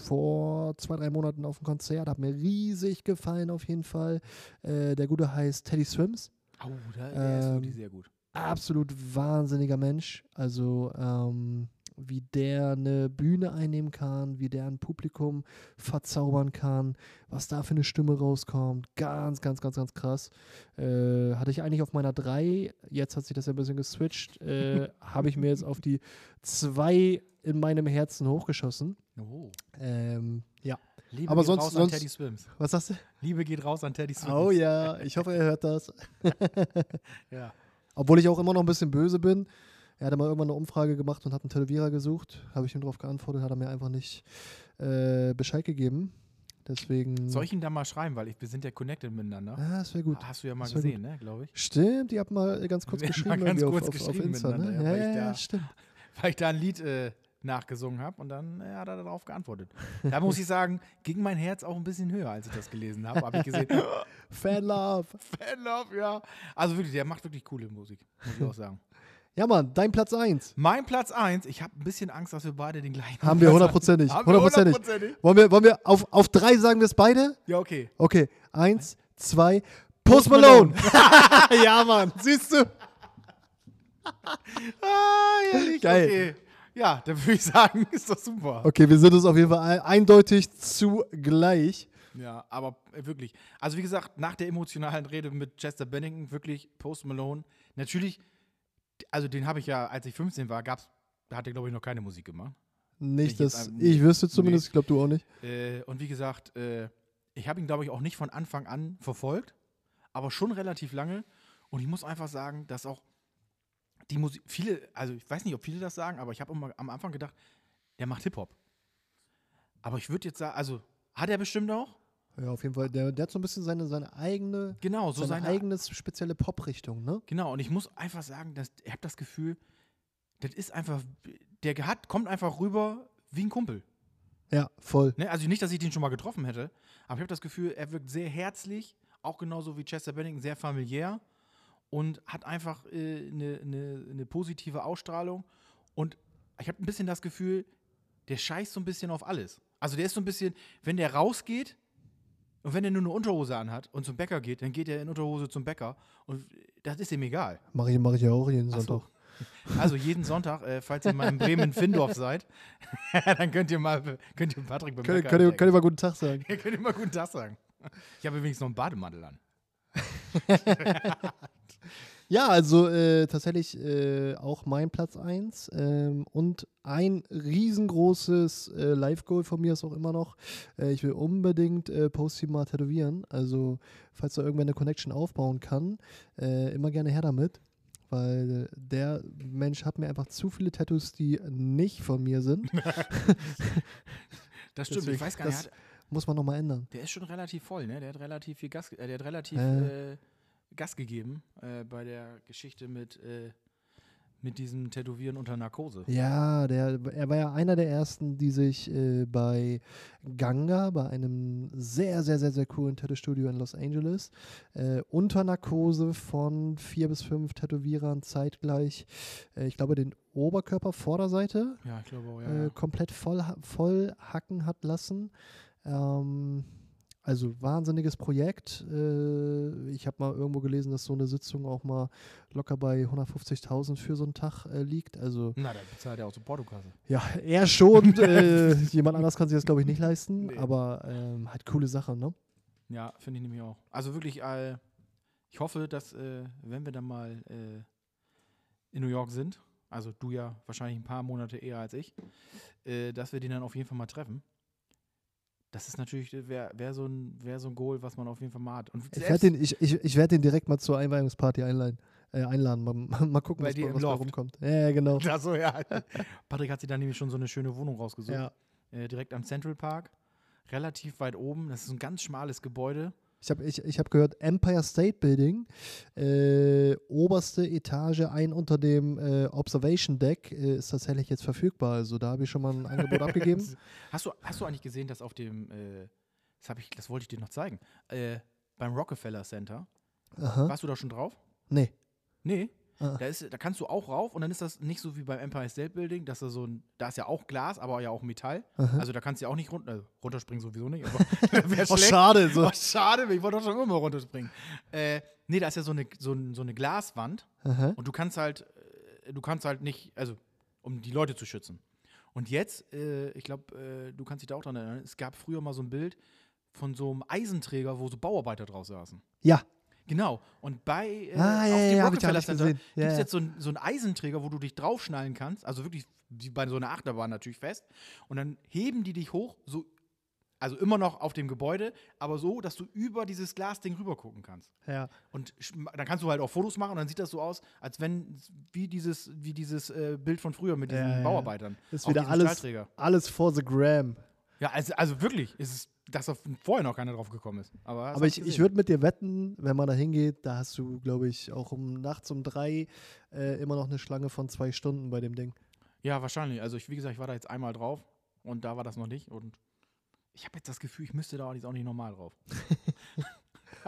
vor zwei, drei Monaten auf dem Konzert. Hat mir riesig gefallen auf jeden Fall. Äh, der Gute heißt Teddy Swims Oh, da, der ist Ähm, wirklich sehr gut. absolut wahnsinniger Mensch. Also ähm, wie der eine Bühne einnehmen kann, wie der ein Publikum verzaubern kann, was da für eine Stimme rauskommt. Ganz, ganz, ganz, ganz krass. Äh, hatte ich eigentlich auf meiner 3, jetzt hat sich das ja ein bisschen geswitcht, äh, habe ich mir jetzt auf die 2 in meinem Herzen hochgeschossen. Oh. Ähm, ja. Liebe Aber geht sonst- raus sonst- an Teddy Swims. Was sagst du? Liebe geht raus an Teddy Swims. Oh ja, ich hoffe, er hört das. Ja. Obwohl ich auch immer noch ein bisschen böse bin. Er hatte mal irgendwann eine Umfrage gemacht und hat einen Tätowierer gesucht. Habe ich ihm darauf geantwortet, hat er mir einfach nicht äh, Bescheid gegeben. Deswegen. Soll ich ihn da mal schreiben, weil ich, wir sind ja connected miteinander. Ah, das wäre gut. Hast du ja mal gesehen, ne, glaube ich. Stimmt, ihr habt mal ganz kurz Wir haben geschrieben, mal ganz kurz auf, auf, auf geschrieben Insta, ne? Ja, weil ja, ich ja, da- stimmt. Weil ich da ein Lied äh, nachgesungen habe und dann äh, hat er darauf geantwortet. Da muss ich sagen, ging mein Herz auch ein bisschen höher, als ich das gelesen habe. Habe ich gesehen, Fanlove. Fanlove, ja. Also wirklich, der macht wirklich coole Musik, muss ich auch sagen. Ja, Mann, dein Platz 1. Mein Platz 1, ich habe ein bisschen Angst, dass wir beide den gleichen Haben wir Platz hundertprozentig. Haben wir Hundertprozentig. Wollen wir, wollen wir auf, auf drei sagen wir es beide? Ja, okay. Okay, eins, zwei. Post Malone. ja, Mann, siehst du? Ah, ehrlich, Geil. okay. Ja, dann würde ich sagen, ist das super. Okay, wir sind uns auf jeden Fall ein- eindeutig zu gleich. Ja, aber äh, wirklich. Also wie gesagt, nach der emotionalen Rede mit Chester Bennington, wirklich Post Malone, natürlich, also den habe ich ja, als ich 15 war, gab's, da hat er glaube ich noch keine Musik gemacht. Nicht, Ich dass ein- ich wüsste zumindest, ich glaube du auch nicht. Äh, und wie gesagt, äh, ich habe ihn glaube ich auch nicht von Anfang an verfolgt, aber schon relativ lange. Und ich muss einfach sagen, dass auch die Musik, viele, also ich weiß nicht, ob viele das sagen, aber ich habe immer am Anfang gedacht, der macht Hip-Hop. Aber ich würde jetzt sagen, also hat er bestimmt auch? Ja, auf jeden Fall. Der, der hat so ein bisschen seine, seine eigene, Genau, so seine, seine, eigene spezielle Pop-Richtung, ne? Genau, und ich muss einfach sagen, dass, ich habe das Gefühl, das ist einfach, der hat, kommt einfach rüber wie ein Kumpel. Ja, voll. Ne? Also nicht, dass ich den schon mal getroffen hätte, aber ich habe das Gefühl, er wirkt sehr herzlich, auch genauso wie Chester Bennington, sehr familiär und hat einfach eine äh, ne, ne, ne positive Ausstrahlung. Und ich habe ein bisschen das Gefühl, der scheißt so ein bisschen auf alles. Also der ist so ein bisschen, wenn der rausgeht und wenn er nur eine Unterhose anhat und zum Bäcker geht, dann geht er in Unterhose zum Bäcker und das ist ihm egal. Mache ich, mach ich ja auch jeden Ach so. Sonntag. Also jeden Sonntag, äh, falls ihr mal in Bremen-Findorf seid, dann könnt ihr mal könnt ihr Patrick beim Könnt, könnt, ihr, könnt ihr mal guten Tag sagen. Ihr könnt immer guten Tag sagen. Ich habe übrigens noch einen Bademantel an. Ja, also äh, tatsächlich äh, auch mein Platz 1 ähm, und ein riesengroßes äh, Live-Goal von mir ist auch immer noch, äh, ich will unbedingt äh, Posty mal tätowieren. Also falls da irgendwer eine Connection aufbauen kann, äh, immer gerne her damit. Weil der Mensch hat mir einfach zu viele Tattoos, die nicht von mir sind. Das stimmt, Deswegen, ich weiß gar nicht, Muss man nochmal ändern. der ist schon relativ voll, ne? Der hat relativ viel Gas, äh, der hat relativ Äh. äh, Gas gegeben äh, bei der Geschichte mit, äh, Mit diesem Tätowieren unter Narkose. Ja, der, er war ja einer der ersten, die sich äh, bei Ganga, bei einem sehr, sehr, sehr, sehr coolen Tattoo-Studio in Los Angeles, äh, unter Narkose von vier bis fünf Tätowierern zeitgleich, äh, ich glaube, den Oberkörper Vorderseite Ja, ich glaube auch, ja. äh, ja. komplett voll, voll hacken hat lassen. Ähm, also wahnsinniges Projekt. Äh, ich habe mal irgendwo gelesen, dass so eine Sitzung auch mal locker bei 150.000 für so einen Tag äh, liegt. Also Na, da bezahlt er auch so Portokasse. ja, er schon. äh, jemand anders kann sich das, glaube ich, nicht leisten. Nee. Aber ähm, halt coole Sache, ne? Ja, finde ich nämlich auch. Also wirklich, ich hoffe, dass, wenn wir dann mal in New York sind, also du ja wahrscheinlich ein paar Monate eher als ich, äh, dass wir den dann auf jeden Fall mal treffen. Das ist natürlich, wäre wär so, ein, wär so ein Goal, was man auf jeden Fall mal hat. Und Ich werde den, ich, ich, ich werd den direkt mal zur Einweihungsparty einladen. Äh, einladen. Mal, mal gucken, Bei was, da rumkommt. Ja, genau. So, ja. Patrick hat sich da nämlich schon so eine schöne Wohnung rausgesucht. Ja. Äh, direkt am Central Park. Relativ weit oben. Das ist ein ganz schmales Gebäude. Ich habe ich, ich hab gehört, Empire State Building, äh, oberste Etage, ein unter dem äh, Observation Deck, äh, ist tatsächlich jetzt verfügbar. Also da habe ich schon mal ein Angebot abgegeben. Hast du, hast du eigentlich gesehen, dass auf dem, äh, das, ich, das wollte ich dir noch zeigen, äh, beim Rockefeller Center, Aha. warst du da schon drauf? Nee. Nee. Ah. Da, ist, da kannst du auch rauf und dann ist das nicht so wie beim Empire State Building, dass da so ein, da ist ja auch Glas, aber ja auch Metall. Aha. Also da kannst du ja auch nicht runter, also runterspringen sowieso nicht, Oh, schade. So. Oh, schade, ich wollte doch schon immer runterspringen. Äh, nee, da ist ja so eine, so, so eine Glaswand Aha. und du kannst halt, äh, du kannst halt nicht, also um die Leute zu schützen. Und jetzt, äh, ich glaube, äh, du kannst dich da auch dran erinnern, es gab früher mal so ein Bild von so einem Eisenträger, wo so Bauarbeiter draus saßen. Ja. Genau. Und bei äh, Ah, ja, auf dem ja, Rockefeller Center gibt es ja. jetzt so, ein, so einen Eisenträger, wo du dich draufschnallen kannst, also wirklich wie bei so einer Achterbahn natürlich fest. Und dann heben die dich hoch, so, also immer noch auf dem Gebäude, aber so, dass du über dieses Glasding rüber gucken kannst. ja. Und dann kannst du halt auch Fotos machen und dann sieht das so aus, als wenn, wie dieses, wie dieses äh, Bild von früher mit diesen. Bauarbeitern. Ist Auch wieder alles, alles for the gram. Ja, also, also wirklich, ist es, dass da vorher noch keiner drauf gekommen ist. Aber, Aber ich, ich würde mit dir wetten, wenn man da hingeht, da hast du, glaube ich, auch um nachts um drei äh, immer noch eine Schlange von zwei Stunden bei dem Ding. Ja, wahrscheinlich. Also, ich, wie gesagt, ich war da jetzt einmal drauf und da war das noch nicht. Und ich habe jetzt das Gefühl, ich müsste da jetzt auch nicht normal drauf.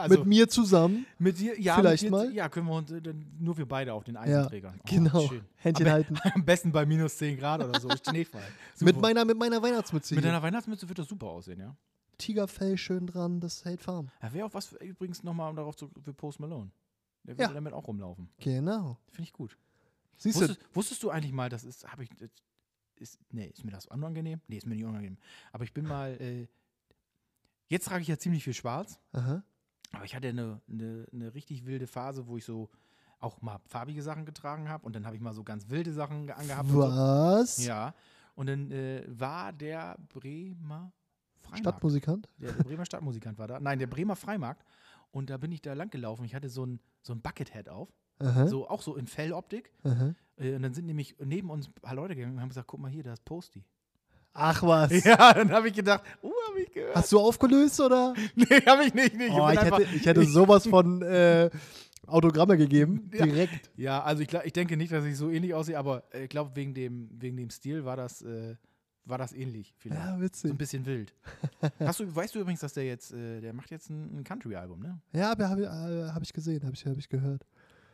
also, mit mir zusammen. mit dir, ja, vielleicht dir, mal? Ja, können wir uns äh, dann nur wir beide auf den Eisenträgern. Oh, Genau. schön. Händchen Am, halten. am besten bei minus 10 Grad oder so. Schneefall. Mit meiner, mit meiner Weihnachtsmütze. Mit deiner Weihnachtsmütze wird das super aussehen, ja. Tigerfell schön dran, das hält warm. Ja, wäre auch was für, übrigens nochmal darauf zu für Post Malone. Der würde Ja. damit auch rumlaufen. Genau. Finde ich gut. Siehst du, Wusstest, wusstest du eigentlich mal, das ist, habe ich, ist, nee, ist mir das unangenehm? Nee, ist mir nicht unangenehm. Aber ich bin mal, äh, jetzt trage ich ja ziemlich viel schwarz, Aha. Aber ich hatte eine, eine, eine richtig wilde Phase, wo ich so auch mal farbige Sachen getragen habe und dann habe ich mal so ganz wilde Sachen ge- angehabt. Und so. Was? Ja. Und dann äh, war der Bremer Freimarkt. Stadtmusikant? Der, der Bremer Stadtmusikant war da. Nein, der Bremer Freimarkt. Und da bin ich da lang gelaufen. Ich hatte so ein, so ein Buckethead auf. Aha. So, auch so in Felloptik. Aha. Äh, und dann sind nämlich neben uns ein paar Leute gegangen und haben gesagt, guck mal hier, da ist Posty. Ach was. Ja, dann habe ich gedacht, uh, habe ich gehört. Hast du aufgelöst oder? Nee, habe ich nicht. nicht. Oh, ich, einfach- hätte, ich hätte sowas von äh, Autogramme gegeben. Ja. Direkt. Ja, also ich, ich denke nicht, dass ich so ähnlich aussehe, aber ich glaube, wegen dem, wegen dem Stil war das, äh, war das ähnlich vielleicht. Ja, So witzig. ein bisschen wild. Hast du, weißt du übrigens, dass der jetzt, äh, der macht jetzt ein, ein Country-Album, ne? Ja, habe äh, hab ich gesehen, habe ich, hab ich gehört.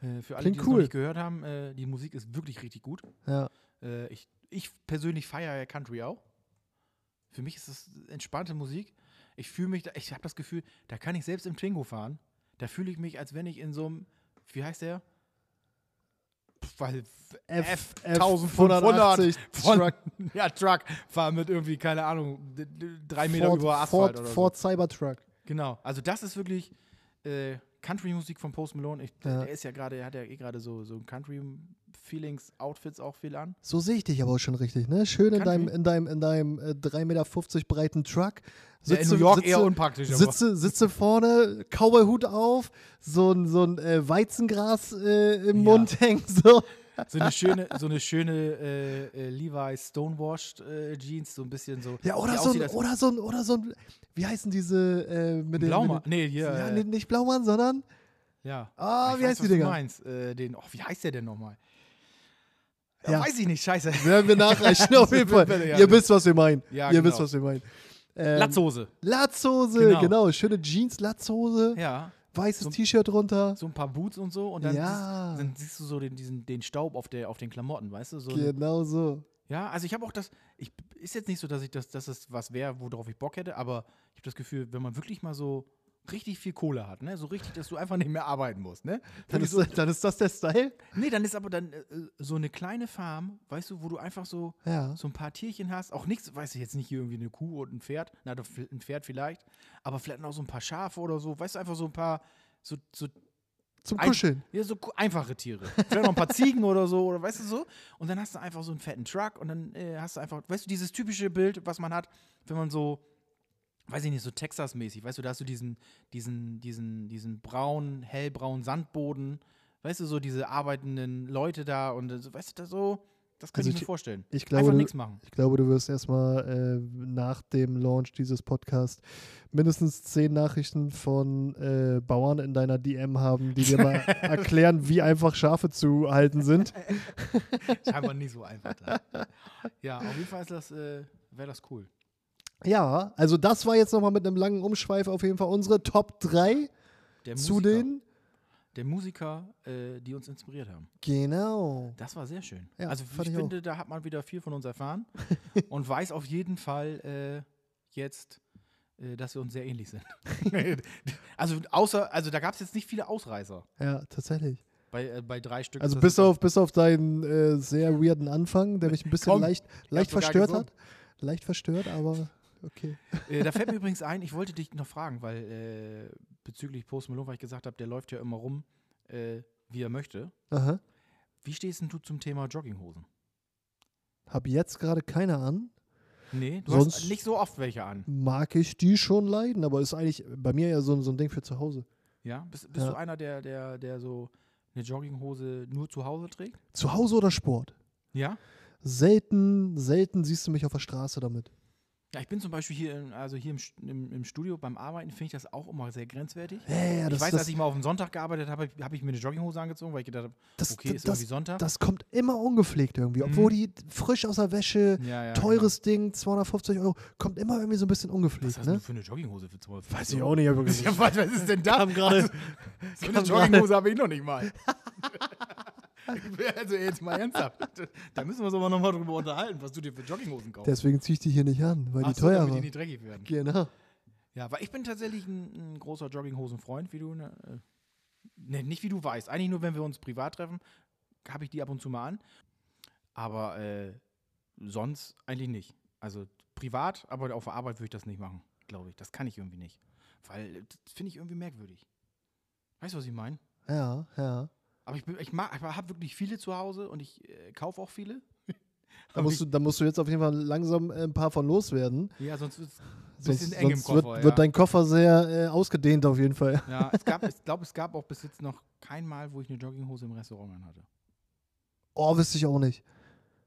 Äh, für alle, Klingt die es noch nicht gehört haben, äh, die Musik ist wirklich richtig gut. Ja. Äh, ich, ich persönlich feiere ja Country auch. Für mich ist das entspannte Musik. Ich fühle mich, da, ich habe das Gefühl, da kann ich selbst im Twingo fahren. Da fühle ich mich, als wenn ich in so einem, wie heißt der? Weil F, F 1500 von, Truck, ja, Truck fahren mit irgendwie, keine Ahnung, drei Meter Ford, über Asphalt Ford, oder so. Ford Cybertruck. Genau, also das ist wirklich äh, Country-Musik von Post Malone. Ich, Ja. Der ist ja gerade, er hat ja eh gerade so, so Country-Feelings-Outfits auch viel an. So sehe ich dich aber auch schon richtig, ne? Schön in Country? deinem, in deinem, in deinem äh, 3,50 Meter breiten Truck. Ja, in New York eher unpraktisch. aber- Sitze, sitze vorne, Cowboy-Hut auf, so ein, so ein äh, Weizengras äh, im Ja. Mund hängt, so. So eine schöne, so eine schöne äh, äh, Levi's Stonewashed äh, Jeans, so ein bisschen so. Ja, oder so, ein, oder so ein, oder so ein, wie heißen diese, äh, mit den, Blaumann. mit Nee, hier. ja, nicht Blaumann, sondern, ja. ah, Ich wie heißt die Dinger? meinst. Äh, den, oh, wie heißt der denn nochmal? Ja, Ja. Weiß ich nicht, scheiße. Werden wir nachreichen, auf jeden Fall. Ja, Ihr wisst, was wir meinen. Ja, Ihr genau. wisst, was wir meinen. Ähm, Latzhose. Latzhose, genau. Genau. Schöne Jeans, Latzhose, Ja. weißes So- T-Shirt drunter. So ein paar Boots und so. Und dann, Ja. siehst, dann siehst du so den, diesen, den Staub auf, der, auf den Klamotten, weißt du? So Genau so. Ja, also ich habe auch das, ich ist jetzt nicht so, dass ich das, dass es was wäre, worauf ich Bock hätte, aber ich habe das Gefühl, wenn man wirklich mal so richtig viel Kohle hat, ne, so richtig, dass du einfach nicht mehr arbeiten musst, ne? Dann ist, dann ist das der Style? Nee, dann ist aber dann äh, so eine kleine Farm, weißt du, wo du einfach so, Ja. so ein paar Tierchen hast. Auch nichts, weiß ich jetzt nicht, hier irgendwie eine Kuh und ein Pferd. Na, ein Pferd vielleicht. Aber vielleicht noch so ein paar Schafe oder so. Weißt du, einfach so ein paar, so, so, Zum Ein- Kuscheln. ja, so einfache Tiere. vielleicht noch ein paar Ziegen oder so, oder weißt du so. Und dann hast du einfach so einen fetten Truck und dann äh, hast du einfach, weißt du, dieses typische Bild, was man hat, wenn man so, weiß ich nicht, so Texas-mäßig, weißt du, da hast du diesen, diesen, diesen, diesen braunen, hellbraunen Sandboden, weißt du, so diese arbeitenden Leute da und äh, so, weißt du, da so, das könnte Also ich mir vorstellen. Ich glaube, Einfach du, nichts machen. ich glaube, du wirst erstmal äh, nach dem Launch dieses Podcasts mindestens zehn Nachrichten von äh, Bauern in deiner DM haben, die dir mal erklären, wie einfach Schafe zu halten sind. Scheinbar nicht so einfach. Da. Ja, auf jeden Fall ist das, äh, wäre das cool. Ja, also das war jetzt nochmal mit einem langen Umschweif auf jeden Fall unsere Top 3 Der zu Musiker, den. der Musiker äh, die uns inspiriert haben. Genau. Das war sehr schön. Ja, also ich, ich finde, da hat man wieder viel von uns erfahren und weiß auf jeden Fall äh, jetzt, äh, dass wir uns sehr ähnlich sind. also außer, also da gab es jetzt nicht viele Ausreißer Ja, tatsächlich. bei, äh, bei drei Stück. Also bis auf, bis auf deinen äh, sehr weirden Anfang, der mich ein bisschen Komm, leicht, leicht verstört hat. Leicht verstört, aber okay. Äh, da fällt mir übrigens ein, ich wollte dich noch fragen, weil äh, bezüglich Post Malone, weil ich gesagt habe, der läuft ja immer rum, äh, wie er möchte. Aha. Wie stehst denn du zum Thema Jogginghosen? Hab jetzt gerade keine an. Nee, du Sonst- hast nicht so oft welche an. Mag ich die schon leiden, aber ist eigentlich bei mir ja so, so ein Ding für zu Hause. Ja? Bist, bist Ja. du einer, der, der, der so eine Jogginghose nur zu Hause trägt? Zu Hause oder Sport? Ja? Selten, selten siehst du mich auf der Straße damit. Ja, ich bin zum Beispiel hier, in, also hier im, im, im Studio beim Arbeiten, finde ich das auch immer sehr grenzwertig. Ja, ja, ich das, weiß, das, als ich mal auf dem Sonntag gearbeitet habe, habe ich mir eine Jogginghose angezogen, weil ich gedacht habe, das, okay, ist das, irgendwie Sonntag. das kommt immer ungepflegt irgendwie. Obwohl die frisch aus der Wäsche, ja, ja, teures Ding, 250 Euro, kommt immer irgendwie so ein bisschen Genau. Was ungepflegt. hast du Ne? für eine Jogginghose für 200 Weiß ich auch nicht. aber Ja, was, was ist denn da? Gerade- Also, so eine Jogginghose habe ich noch nicht mal. also jetzt mal ernsthaft. Da müssen wir uns aber nochmal drüber unterhalten, was du dir für Jogginghosen kaufst. Deswegen ziehe ich die hier nicht an, weil Ach die so, teuer damit die waren. nicht dreckig werden. Genau. Ja, weil ich bin tatsächlich ein, ein großer Jogginghosen-Freund, wie du. Ne, äh, ne, nicht wie du weißt. Eigentlich nur, wenn wir uns privat treffen, habe ich die ab und zu mal an. Aber äh, sonst eigentlich nicht. Also privat, aber auf der Arbeit würde ich das nicht machen, glaube ich. Das kann ich irgendwie nicht. Weil äh, das finde ich irgendwie merkwürdig. Weißt du, was ich meine? Ja, ja. Aber ich, bin- ich, mag- ich habe wirklich viele zu Hause und ich äh, kaufe auch viele. Da musst, du, da musst du jetzt auf jeden Fall langsam äh, ein paar von loswerden. Ja, sonst wird es Sonst, bisschen eng im sonst wird, Koffer, wird ja. dein Koffer sehr äh, ausgedehnt auf jeden Fall. Ja, es gab, ich glaube, es gab auch bis jetzt noch kein Mal, wo ich eine Jogginghose im Restaurant anhatte. Oh, wüsste ich auch nicht.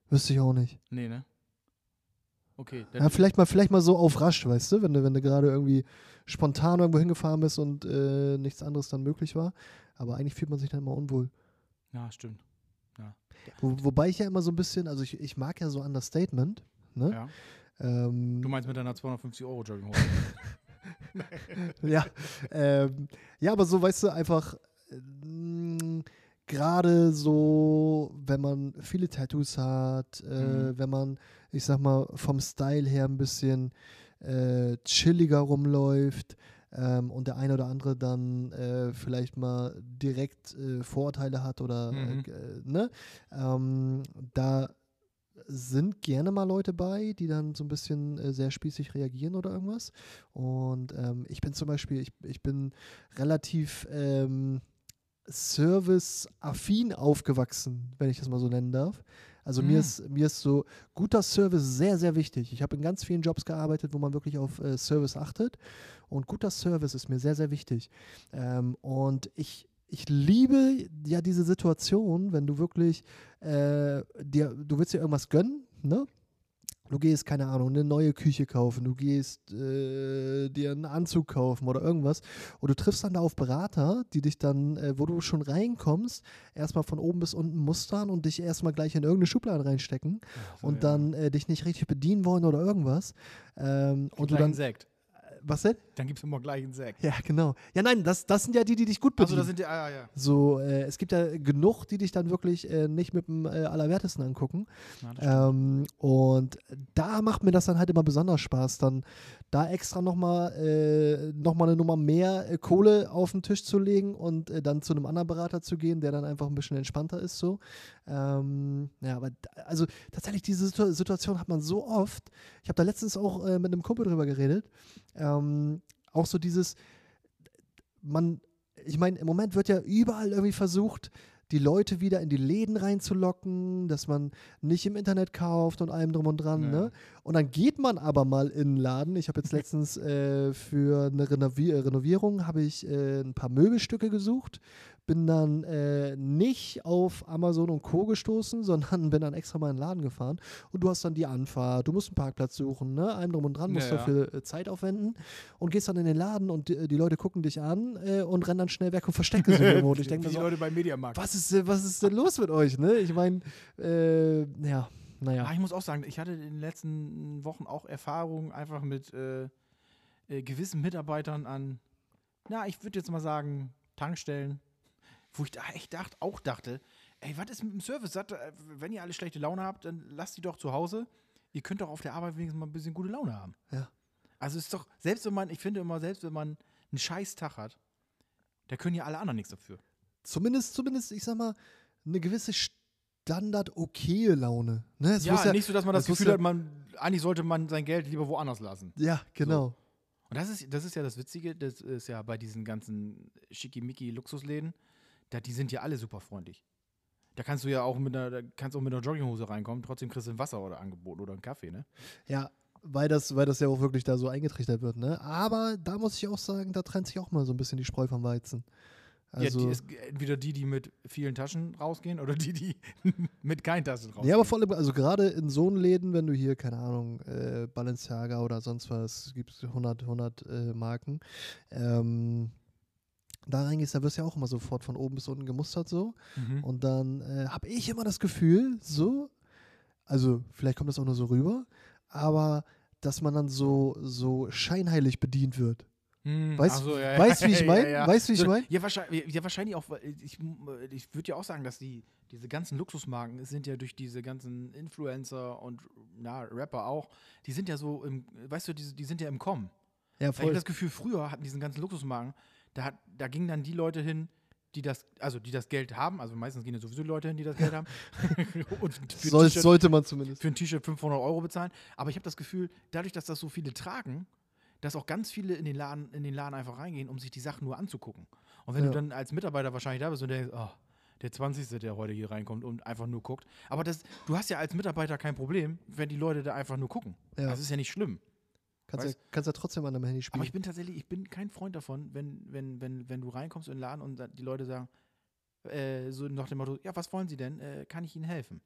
Wüsste ich auch nicht. Nee, ne? Okay, Ja, vielleicht mal, vielleicht mal so auf rasch, weißt du, wenn du, wenn du gerade irgendwie spontan irgendwo hingefahren bist und äh, nichts anderes dann möglich war. Aber eigentlich fühlt man sich dann immer unwohl. ja, stimmt. Wo, wobei ich ja immer so ein bisschen, also ich, ich mag ja so Understatement. Ne? Ja. Ähm, Du meinst mit deiner 250 Euro Jogginghose? ja, ähm, ja, aber so, weißt du, einfach ähm, gerade so, wenn man viele Tattoos hat, äh, Mhm. wenn man, ich sag mal, vom Style her ein bisschen äh, chilliger rumläuft ähm, und der eine oder andere dann äh, vielleicht mal direkt äh, Vorurteile hat oder, Mhm. äh, ne, ähm, da sind gerne mal Leute bei, die dann so ein bisschen äh, sehr spießig reagieren oder irgendwas. Und ähm, ich bin zum Beispiel, ich, ich bin relativ ähm, service-affin aufgewachsen, wenn ich das mal so nennen darf. Also mir, Mhm. ist, mir ist so guter Service sehr, sehr wichtig. Ich habe in ganz vielen Jobs gearbeitet, wo man wirklich auf äh, Service achtet. Und guter Service ist mir sehr, sehr wichtig. Ähm, und ich, ich liebe ja diese Situation, wenn du wirklich, äh, dir, du willst dir irgendwas gönnen, ne? Du gehst, keine Ahnung, eine neue Küche kaufen, du gehst äh, dir einen Anzug kaufen oder irgendwas und du triffst dann da auf Berater, die dich dann, äh, wo du schon reinkommst, erstmal von oben bis unten mustern und dich erstmal gleich in irgendeine Schublade reinstecken So, und ja. dann äh, dich nicht richtig bedienen wollen oder irgendwas. Ähm, und du dann, Sekt. Was denn? Dann gibt es immer gleich einen Sekt. Ja, genau. Ja, nein, das, das sind ja die, die dich gut Also bedienen. das sind die, ah, ja, ja. so, äh, es gibt ja genug, die dich dann wirklich äh, nicht mit dem äh, Allerwertesten angucken. Stimmt. Ähm, und da macht mir das dann halt immer besonders Spaß, dann da extra nochmal äh, noch mal eine Nummer mehr äh, Kohle auf den Tisch zu legen und äh, dann zu einem anderen Berater zu gehen, der dann einfach ein bisschen entspannter ist so. Ähm, ja, aber also tatsächlich diese Situ Situation hat man so oft. Ich habe da letztens auch äh, mit einem Kumpel drüber geredet. Ähm, auch so dieses, man, ich meine, im Moment wird ja überall irgendwie versucht, die Leute wieder in die Läden reinzulocken, dass man nicht im Internet kauft und allem drum und dran. Ja. Ne? Und dann geht man aber mal in einen Laden. Ich habe jetzt letztens äh, für eine Renovi äh, Renovierung habe ich äh, ein paar Möbelstücke gesucht, bin dann äh, nicht auf Amazon und Co. gestoßen, sondern bin dann extra mal in den Laden gefahren. Und du hast dann die Anfahrt, du musst einen Parkplatz suchen, ne? allem drum und dran, musst Ja, ja. dafür äh, Zeit aufwenden und gehst dann in den Laden und die, die Leute gucken dich an äh, und rennen dann schnell weg und verstecken sich irgendwo. Und ich denke mir so, Leute beim Mediamarkt. was ist, denn- was ist denn los mit euch? Ne? Ich meine, äh, ja, Ah, naja. ich muss auch sagen, ich hatte in den letzten Wochen auch Erfahrungen einfach mit äh, äh, gewissen Mitarbeitern an, na, ich würde jetzt mal sagen, Tankstellen, wo ich da echt dacht, auch dachte, ey, was ist mit dem Service? Äh, wenn ihr alle schlechte Laune habt, dann lasst die doch zu Hause. Ihr könnt doch auf der Arbeit wenigstens mal ein bisschen gute Laune haben. Ja. Also ist doch, selbst wenn man, ich finde immer, selbst wenn man einen scheiß Tag hat, da können ja alle anderen nichts dafür. Zumindest, zumindest, ich sag mal, eine gewisse Standard-okaye Laune. Ne? Es Ja, muss nicht so, dass man das Gefühl ja- hat, man, eigentlich sollte man sein Geld lieber woanders lassen. Ja, genau. Und das ist, das ist ja das Witzige, das ist ja bei diesen ganzen schickimicki-Luxusläden, da, die sind ja alle super freundlich. Da kannst du ja auch mit einer, da kannst auch mit einer Jogginghose reinkommen, trotzdem kriegst du ein Wasser oder angeboten oder einen Kaffee, ne? Ja, weil das, weil das ja auch wirklich da so eingetrichtert wird. Ne? Aber da muss ich auch sagen, da trennt sich auch mal so ein bisschen die Spreu vom Weizen. Also, ja, die ist entweder die, die mit vielen Taschen rausgehen oder die, die mit keinen Taschen rausgehen. Ja, aber vor allem, also gerade in so Läden, wenn du hier, keine Ahnung, äh, Balenciaga oder sonst was, gibt es 100, 100 äh, Marken, ähm, da reingehst, da wirst du ja auch immer sofort von oben bis unten gemustert so. Mhm. Und dann äh, habe ich immer das Gefühl, so, also vielleicht kommt das auch nur so rüber, aber dass man dann so, so scheinheilig bedient wird. Hm, Weißt- ach so, ja, ja, weißt, wie ich ja, mein? ja. Weißt, wie ich So, mein? Ja, wahrscheinlich, ja, wahrscheinlich auch, ich, ich würde ja auch sagen, dass die, diese ganzen Luxusmarken sind ja durch diese ganzen Influencer und na, Rapper auch, die sind ja so im, weißt du, die, die sind ja im Kommen. Ja, Weil ich voll. habe das Gefühl, früher hatten diesen ganzen Luxusmarken, da, hat, da gingen dann die Leute hin, die das, also die das Geld haben, also meistens gehen ja sowieso Leute hin, die das Geld haben. und Soll, sollte man zumindest. für ein T-Shirt 500 Euro bezahlen. Aber ich habe das Gefühl, dadurch, dass das so viele tragen, dass auch ganz viele in den Laden, in den Laden einfach reingehen, um sich die Sachen nur anzugucken. Und wenn Ja. du dann als Mitarbeiter wahrscheinlich da bist und denkst, oh, der 20. der heute hier reinkommt und einfach nur guckt. Aber das, du hast ja als Mitarbeiter kein Problem, wenn die Leute da einfach nur gucken. Ja. Das ist ja nicht schlimm. Kannst ja, weißt- kannst ja trotzdem an deinem Handy spielen. Aber ich bin tatsächlich, ich bin kein Freund davon, wenn, wenn, wenn, wenn du reinkommst in den Laden und die Leute sagen, äh, so nach dem Motto, ja, was wollen sie denn? Äh, kann ich ihnen helfen?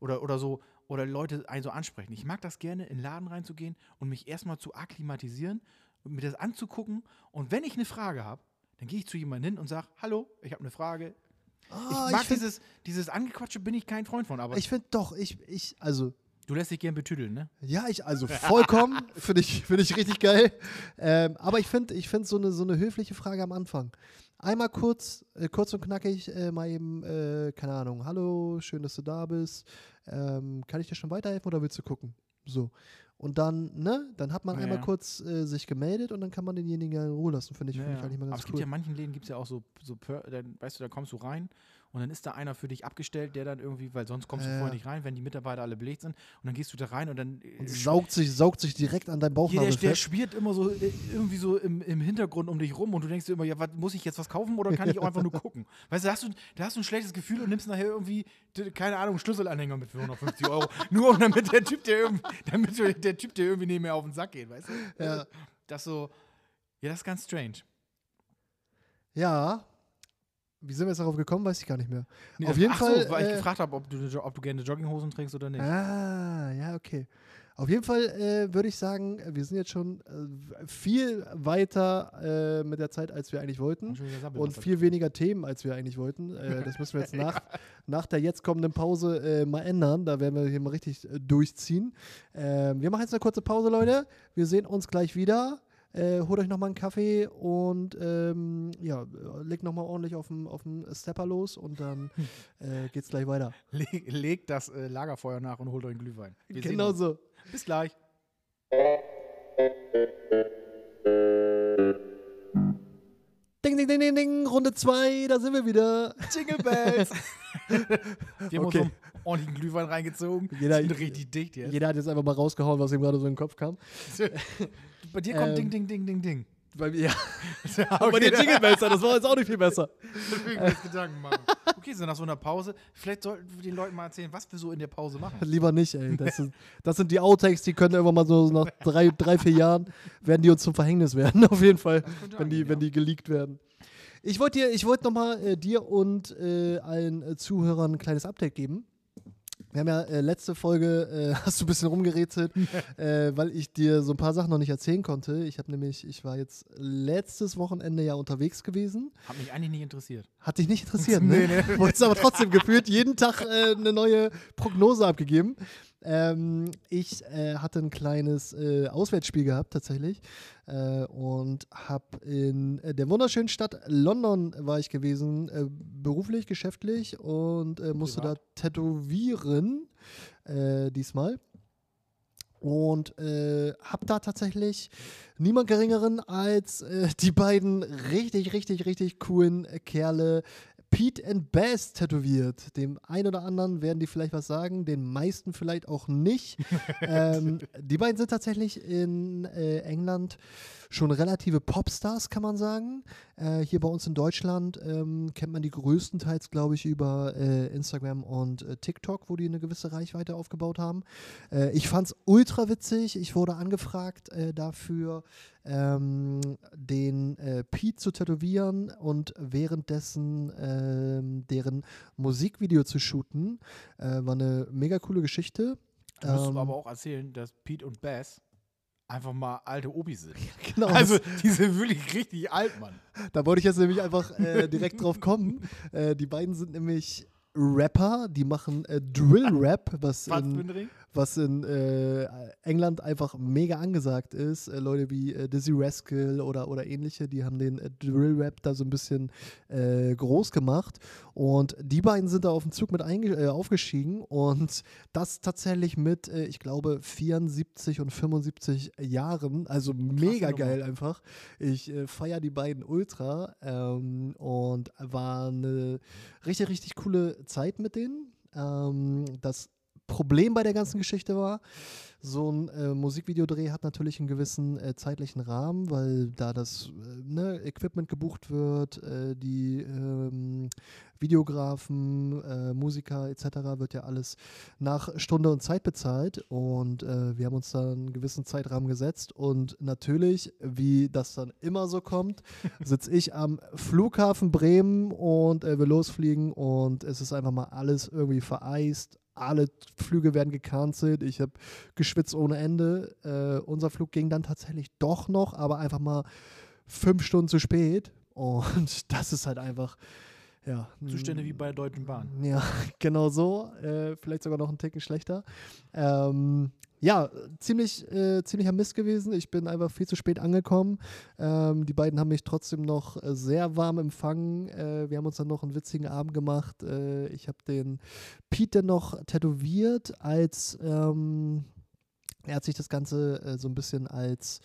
Oder, oder so, oder Leute einen so ansprechen. Ich mag das gerne, in den Laden reinzugehen und mich erstmal zu akklimatisieren und mir das anzugucken. Und wenn ich eine Frage habe, dann gehe ich zu jemandem hin und sage, hallo, ich habe eine Frage. Ah, ich mag find- dieses, dieses Angequatsche, bin ich kein Freund von, aber Ich finde doch, ich, ich, also, du lässt dich gern betüdeln, ne? ja, ich, also vollkommen, finde ich, find ich richtig geil. Ähm, aber ich finde ich find so, eine, so eine höfliche Frage am Anfang. Einmal kurz, äh, kurz und knackig, äh, mal eben, äh, keine Ahnung, hallo, schön, dass du da bist. Ähm, kann ich dir schon weiterhelfen oder willst du gucken? So. Und dann, ne, dann hat man Ja, einmal kurz äh, sich gemeldet und dann kann man denjenigen ja in Ruhe lassen, finde ich, Ja, find ich eigentlich mal Aber ganz es gibt cool. ja in manchen Läden gibt es ja auch so, so per, dann, weißt du, da kommst du rein und dann ist da einer für dich abgestellt, der dann irgendwie, weil sonst kommst du Ja, vorher nicht rein, wenn die Mitarbeiter alle belegt sind und dann gehst du da rein und dann äh, und saugt sich, saugt sich direkt an dein hier, Bauchnabel der, der schwirrt immer so äh, irgendwie so im, im Hintergrund um dich rum und du denkst dir immer, ja, was, muss ich jetzt was kaufen oder kann ich auch einfach nur gucken? Weißt du, da hast du, da hast du ein schlechtes Gefühl und nimmst nachher irgendwie, keine Ahnung, Schlüsselanhänger mit für 150 Euro, nur damit der Typ, der irgendwie, damit der Typ, der irgendwie nicht mehr auf den Sack geht, weißt du? Ja. Das so, ja, das ist ganz strange. Ja. Wie sind wir jetzt darauf gekommen, weiß ich gar nicht mehr. Nee, Auf jeden ach Fall, So, weil äh, ich gefragt habe, ob du, ob du gerne Jogginghosen trägst oder nicht. Ah, ja, okay. Auf jeden Fall äh, würde ich sagen, wir sind jetzt schon äh, viel weiter äh, mit der Zeit, als wir eigentlich wollten. Und viel weniger Themen, als wir eigentlich wollten. Äh, das müssen wir jetzt nach, nach der jetzt kommenden Pause äh, mal ändern. Da werden wir hier mal richtig äh, durchziehen. Ähm, wir machen jetzt eine kurze Pause, Leute. Wir sehen uns gleich wieder. Äh, holt euch nochmal einen Kaffee und ähm, ja, legt nochmal ordentlich auf dem Stepper los und dann äh, geht's gleich weiter. Leg, legt das äh, Lagerfeuer nach und holt euch einen Glühwein. Wir genau so. Bis gleich. Ding, ding, ding, ding, ding, Runde 2, da sind wir wieder. Jingle Bells. wir okay. so ordentlichen Glühwein reingezogen. Jeder, sind richtig dicht jetzt. Jeder hat jetzt einfach mal rausgehauen, was ihm gerade so in den Kopf kam. Bei dir kommt ähm, Ding, Ding, Ding, Ding, Ding. Bei mir, ja. okay. bei dir Jingle Bells, das war jetzt auch nicht viel besser. Deswegen ich Gedanken machen. Okay, so nach so einer Pause, vielleicht sollten wir den Leuten mal erzählen, was wir so in der Pause machen. Lieber nicht, ey. Das, ist, das sind die Outtakes, die können irgendwann mal so nach drei, drei, vier Jahren, werden die uns zum Verhängnis werden, auf jeden Fall, wenn die, wenn die geleakt werden. Ich wollte dir, ich wollte nochmal äh, dir und äh, allen äh, Zuhörern ein kleines Update geben. Wir haben ja äh, letzte Folge, äh, hast du ein bisschen rumgerätselt, äh, weil ich dir so ein paar Sachen noch nicht erzählen konnte. Ich habe nämlich, ich war jetzt letztes Wochenende ja unterwegs gewesen. Hat mich eigentlich nicht interessiert. Hat dich nicht interessiert, ne? nee, nee. Wolltest aber trotzdem gefühlt jeden Tag äh, eine neue Prognose abgegeben. Ähm, ich äh, hatte ein kleines äh, Auswärtsspiel gehabt tatsächlich äh, und habe in äh, der wunderschönen Stadt London war ich gewesen, äh, beruflich, geschäftlich und äh, musste Privat. da tätowieren diesmal. Und habe da tatsächlich niemand Geringeren als die beiden richtig, richtig, richtig coolen Kerle Pete and Bass tätowiert. Dem einen oder anderen werden die vielleicht was sagen, den meisten vielleicht auch nicht. ähm, die beiden sind tatsächlich in äh, England schon relative Popstars, kann man sagen. Äh, hier bei uns in Deutschland ähm, kennt man die größtenteils, glaube ich, über äh, Instagram und äh, TikTok, wo die eine gewisse Reichweite aufgebaut haben. Äh, ich fand es ultra witzig. Ich wurde angefragt äh, dafür, ähm, den äh, Pete zu tätowieren und währenddessen ähm, deren Musikvideo zu shooten. war eine mega coole Geschichte. Du musst ähm, aber auch erzählen, dass Pete und Bass einfach mal alte Obis sind. Genau. Also die sind wirklich richtig alt, Mann. Da wollte ich jetzt nämlich einfach äh, direkt drauf kommen. Äh, die beiden sind nämlich Rapper, die machen äh, Drill-Rap, was, was in, was in äh, England einfach mega angesagt ist. Äh, Leute wie äh, Dizzy Rascal oder, oder ähnliche, die haben den äh, Drill-Rap da so ein bisschen äh, groß gemacht. Und die beiden sind da auf den Zug mit äh, aufgestiegen und das tatsächlich mit, ich glaube, 74 und 75 Jahren. Also mega geil einfach. Ich feiere die beiden ultra ähm, und war eine richtig, richtig coole Zeit mit denen. Ähm, das Problem bei der ganzen Geschichte war, so ein äh, Musikvideodreh hat natürlich einen gewissen äh, zeitlichen Rahmen, weil da das äh, ne, Equipment gebucht wird, äh, die ähm, Videografen, äh, Musiker etc. wird ja alles nach Stunde und Zeit bezahlt und äh, wir haben uns da einen gewissen Zeitrahmen gesetzt und natürlich, wie das dann immer so kommt, sitze ich am Flughafen Bremen und wir losfliegen und es ist einfach mal alles irgendwie vereist, alle Flüge werden gecancelt. Ich habe geschwitzt ohne Ende. Äh, unser Flug ging dann tatsächlich doch noch, aber einfach mal fünf Stunden zu spät. Und das ist halt einfach, ja. Zustände wie bei der Deutschen Bahn. Ja, genau so. Äh, vielleicht sogar noch einen Ticken schlechter. Ähm, ja, ziemlich, äh, ziemlicher Mist gewesen. Ich bin einfach viel zu spät angekommen. Ähm, die beiden haben mich trotzdem noch äh, sehr warm empfangen. Äh, wir haben uns dann noch einen witzigen Abend gemacht. Äh, ich habe den Pete noch tätowiert als. Ähm, er hat sich das Ganze äh, so ein bisschen als,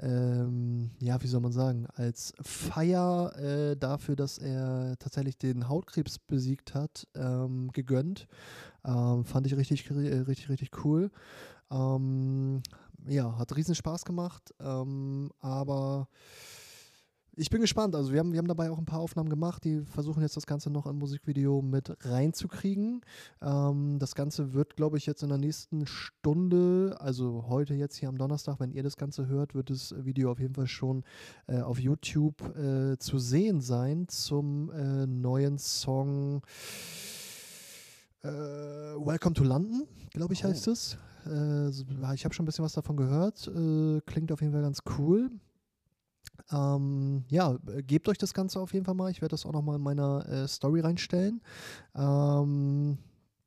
ähm, ja, wie soll man sagen, als Feier äh, dafür, dass er tatsächlich den Hautkrebs besiegt hat, ähm, gegönnt. Ähm, fand ich richtig, richtig, richtig cool. Ähm, ja, hat riesen Spaß gemacht, ähm, aber ich bin gespannt. Also wir haben, wir haben dabei auch ein paar Aufnahmen gemacht, die versuchen jetzt das Ganze noch im Musikvideo mit reinzukriegen. Ähm, das Ganze wird, glaube ich, jetzt in der nächsten Stunde, also heute jetzt hier am Donnerstag, wenn ihr das Ganze hört, wird das Video auf jeden Fall schon äh, auf YouTube äh, zu sehen sein zum äh, neuen Song Äh, Welcome to London, glaube ich, heißt Oh. es. Äh, ich habe schon ein bisschen was davon gehört. Äh, klingt auf jeden Fall ganz cool. Ähm, ja, äh, gebt euch das Ganze auf jeden Fall mal. Ich werde das auch nochmal in meiner äh, Story reinstellen. Ähm,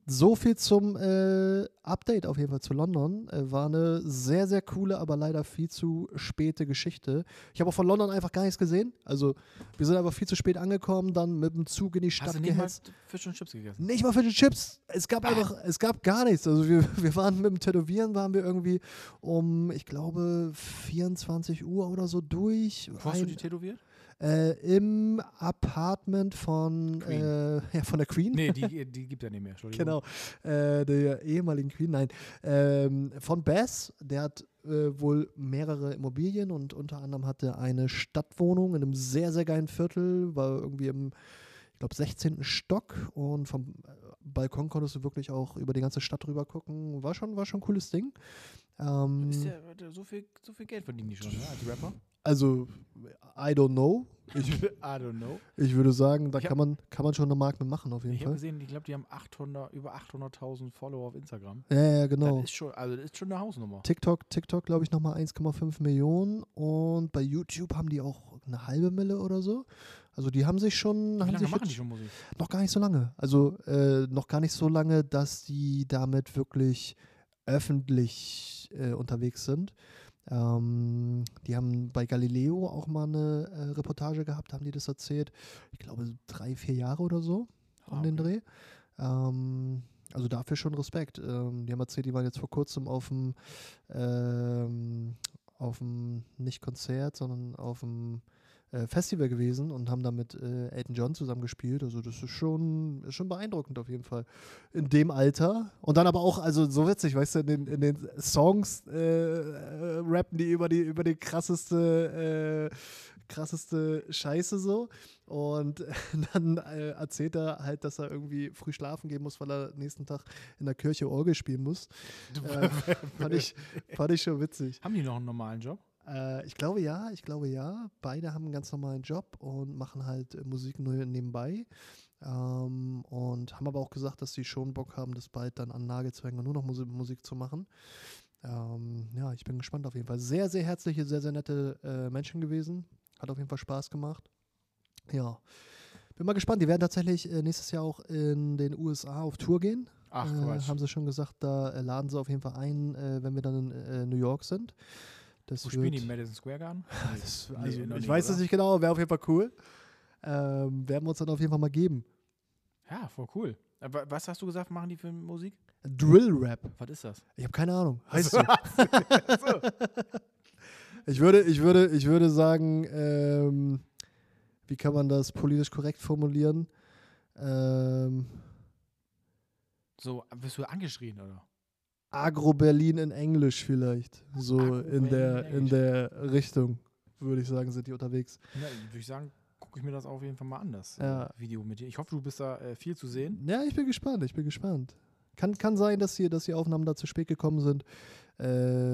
so viel zum äh, Update auf jeden Fall zu London. Äh, war eine sehr, sehr coole, aber leider viel zu späte Geschichte. Ich habe auch von London einfach gar nichts gesehen. Also, wir sind aber viel zu spät angekommen, dann mit dem Zug in die Stadt Hast du nicht mal gehetzt. Fisch und Chips gegessen? Nicht mal für die Chips. Es gab einfach, es gab gar nichts. Also wir, wir waren mit dem Tätowieren, waren wir irgendwie um, ich glaube, 24 Uhr oder so durch. Wo hast du die tätowiert? Äh, Im Apartment von, äh, ja, von der Queen. Nee, die, die gibt ja nicht mehr. Entschuldigung. Genau, äh, der ehemaligen Queen, nein, ähm, von Bass, der hat äh, wohl mehrere Immobilien und unter anderem hat er eine Stadtwohnung in einem sehr, sehr geilen Viertel, war irgendwie im, ich glaube, 16. Stock und vom äh, Balkon konntest du wirklich auch über die ganze Stadt rüber gucken. War schon, war schon ein cooles Ding. Ähm, Ist der, so, viel, so viel Geld verdienen die schon, ne, als Rapper? Also, I don't know. Ich, I don't know. ich würde sagen, da Ich kann, man, kann man schon eine Mark mit machen, auf jeden Ich habe Fall. gesehen, ich glaube, die haben 800, über 800.000 Follower auf Instagram. Ja, ja, genau. Das ist schon, also das ist schon eine Hausnummer. TikTok, TikTok glaube ich, nochmal 1,5 Millionen und bei YouTube haben die auch eine halbe Mille oder so. Also die haben sich schon, Wie haben lange sich machen die schon Musik? noch gar nicht so lange. Also äh, noch gar nicht so lange, dass die damit wirklich öffentlich äh, unterwegs sind. Ähm, die haben bei Galileo auch mal eine äh, Reportage gehabt, haben die das erzählt. Ich glaube drei, vier Jahre oder so um Ah, den okay. Dreh. Ähm, also dafür schon Respekt. Ähm, die haben erzählt, die waren jetzt vor kurzem auf dem, ähm, auf dem nicht Konzert, sondern auf dem Festival gewesen und haben da mit äh, Elton John zusammen gespielt. Also das ist schon, ist schon beeindruckend auf jeden Fall. In dem Alter. Und dann aber auch, also so witzig, weißt du, in den, in den Songs äh, äh, rappen die über die, über die krasseste, äh, krasseste Scheiße so. Und dann äh, erzählt er halt, dass er irgendwie früh schlafen gehen muss, weil er nächsten Tag in der Kirche Orgel spielen muss. Äh, fand, ich, fand ich schon witzig. Haben die noch einen normalen Job? Äh, ich glaube ja, ich glaube ja. Beide haben einen ganz normalen Job und machen halt äh, Musik nur nebenbei. Ähm, und haben aber auch gesagt, dass sie schon Bock haben, das bald dann an Nagel zu hängen und nur noch Musik, Musik zu machen. Ähm, ja, ich bin gespannt auf jeden Fall. Sehr, sehr herzliche, sehr, sehr nette äh, Menschen gewesen. Hat auf jeden Fall Spaß gemacht. Ja. Bin mal gespannt. Die werden tatsächlich äh, nächstes Jahr auch in den USA auf Tour gehen. Ach, äh, haben sie schon gesagt, da äh, laden sie auf jeden Fall ein, äh, wenn wir dann in New York sind. Das Wo spielen die im Madison Square Garden? das, Nee, also, noch ich nie, weiß oder? es nicht genau, wäre auf jeden Fall cool. Ähm, werden wir uns dann auf jeden Fall mal geben. Ja, voll cool. Aber was hast du gesagt, machen die für Musik? Drill Rap. Was ist das? Ich habe keine Ahnung. Heißt so. ich würde, ich würde, ich würde sagen, ähm, wie kann man das politisch korrekt formulieren? Ähm, So, wirst du angeschrien, oder? Agro-Berlin in Englisch vielleicht. So in der, in in der Richtung, würde ich sagen, sind die unterwegs. Ja, würde ich sagen, gucke ich mir das auf jeden Fall mal an, das Ja. äh, Video mit dir. Ich hoffe, du bist da äh, viel zu sehen. Ja, ich bin gespannt, ich bin gespannt. Kann, kann sein, dass die, dass die Aufnahmen da zu spät gekommen sind. Äh,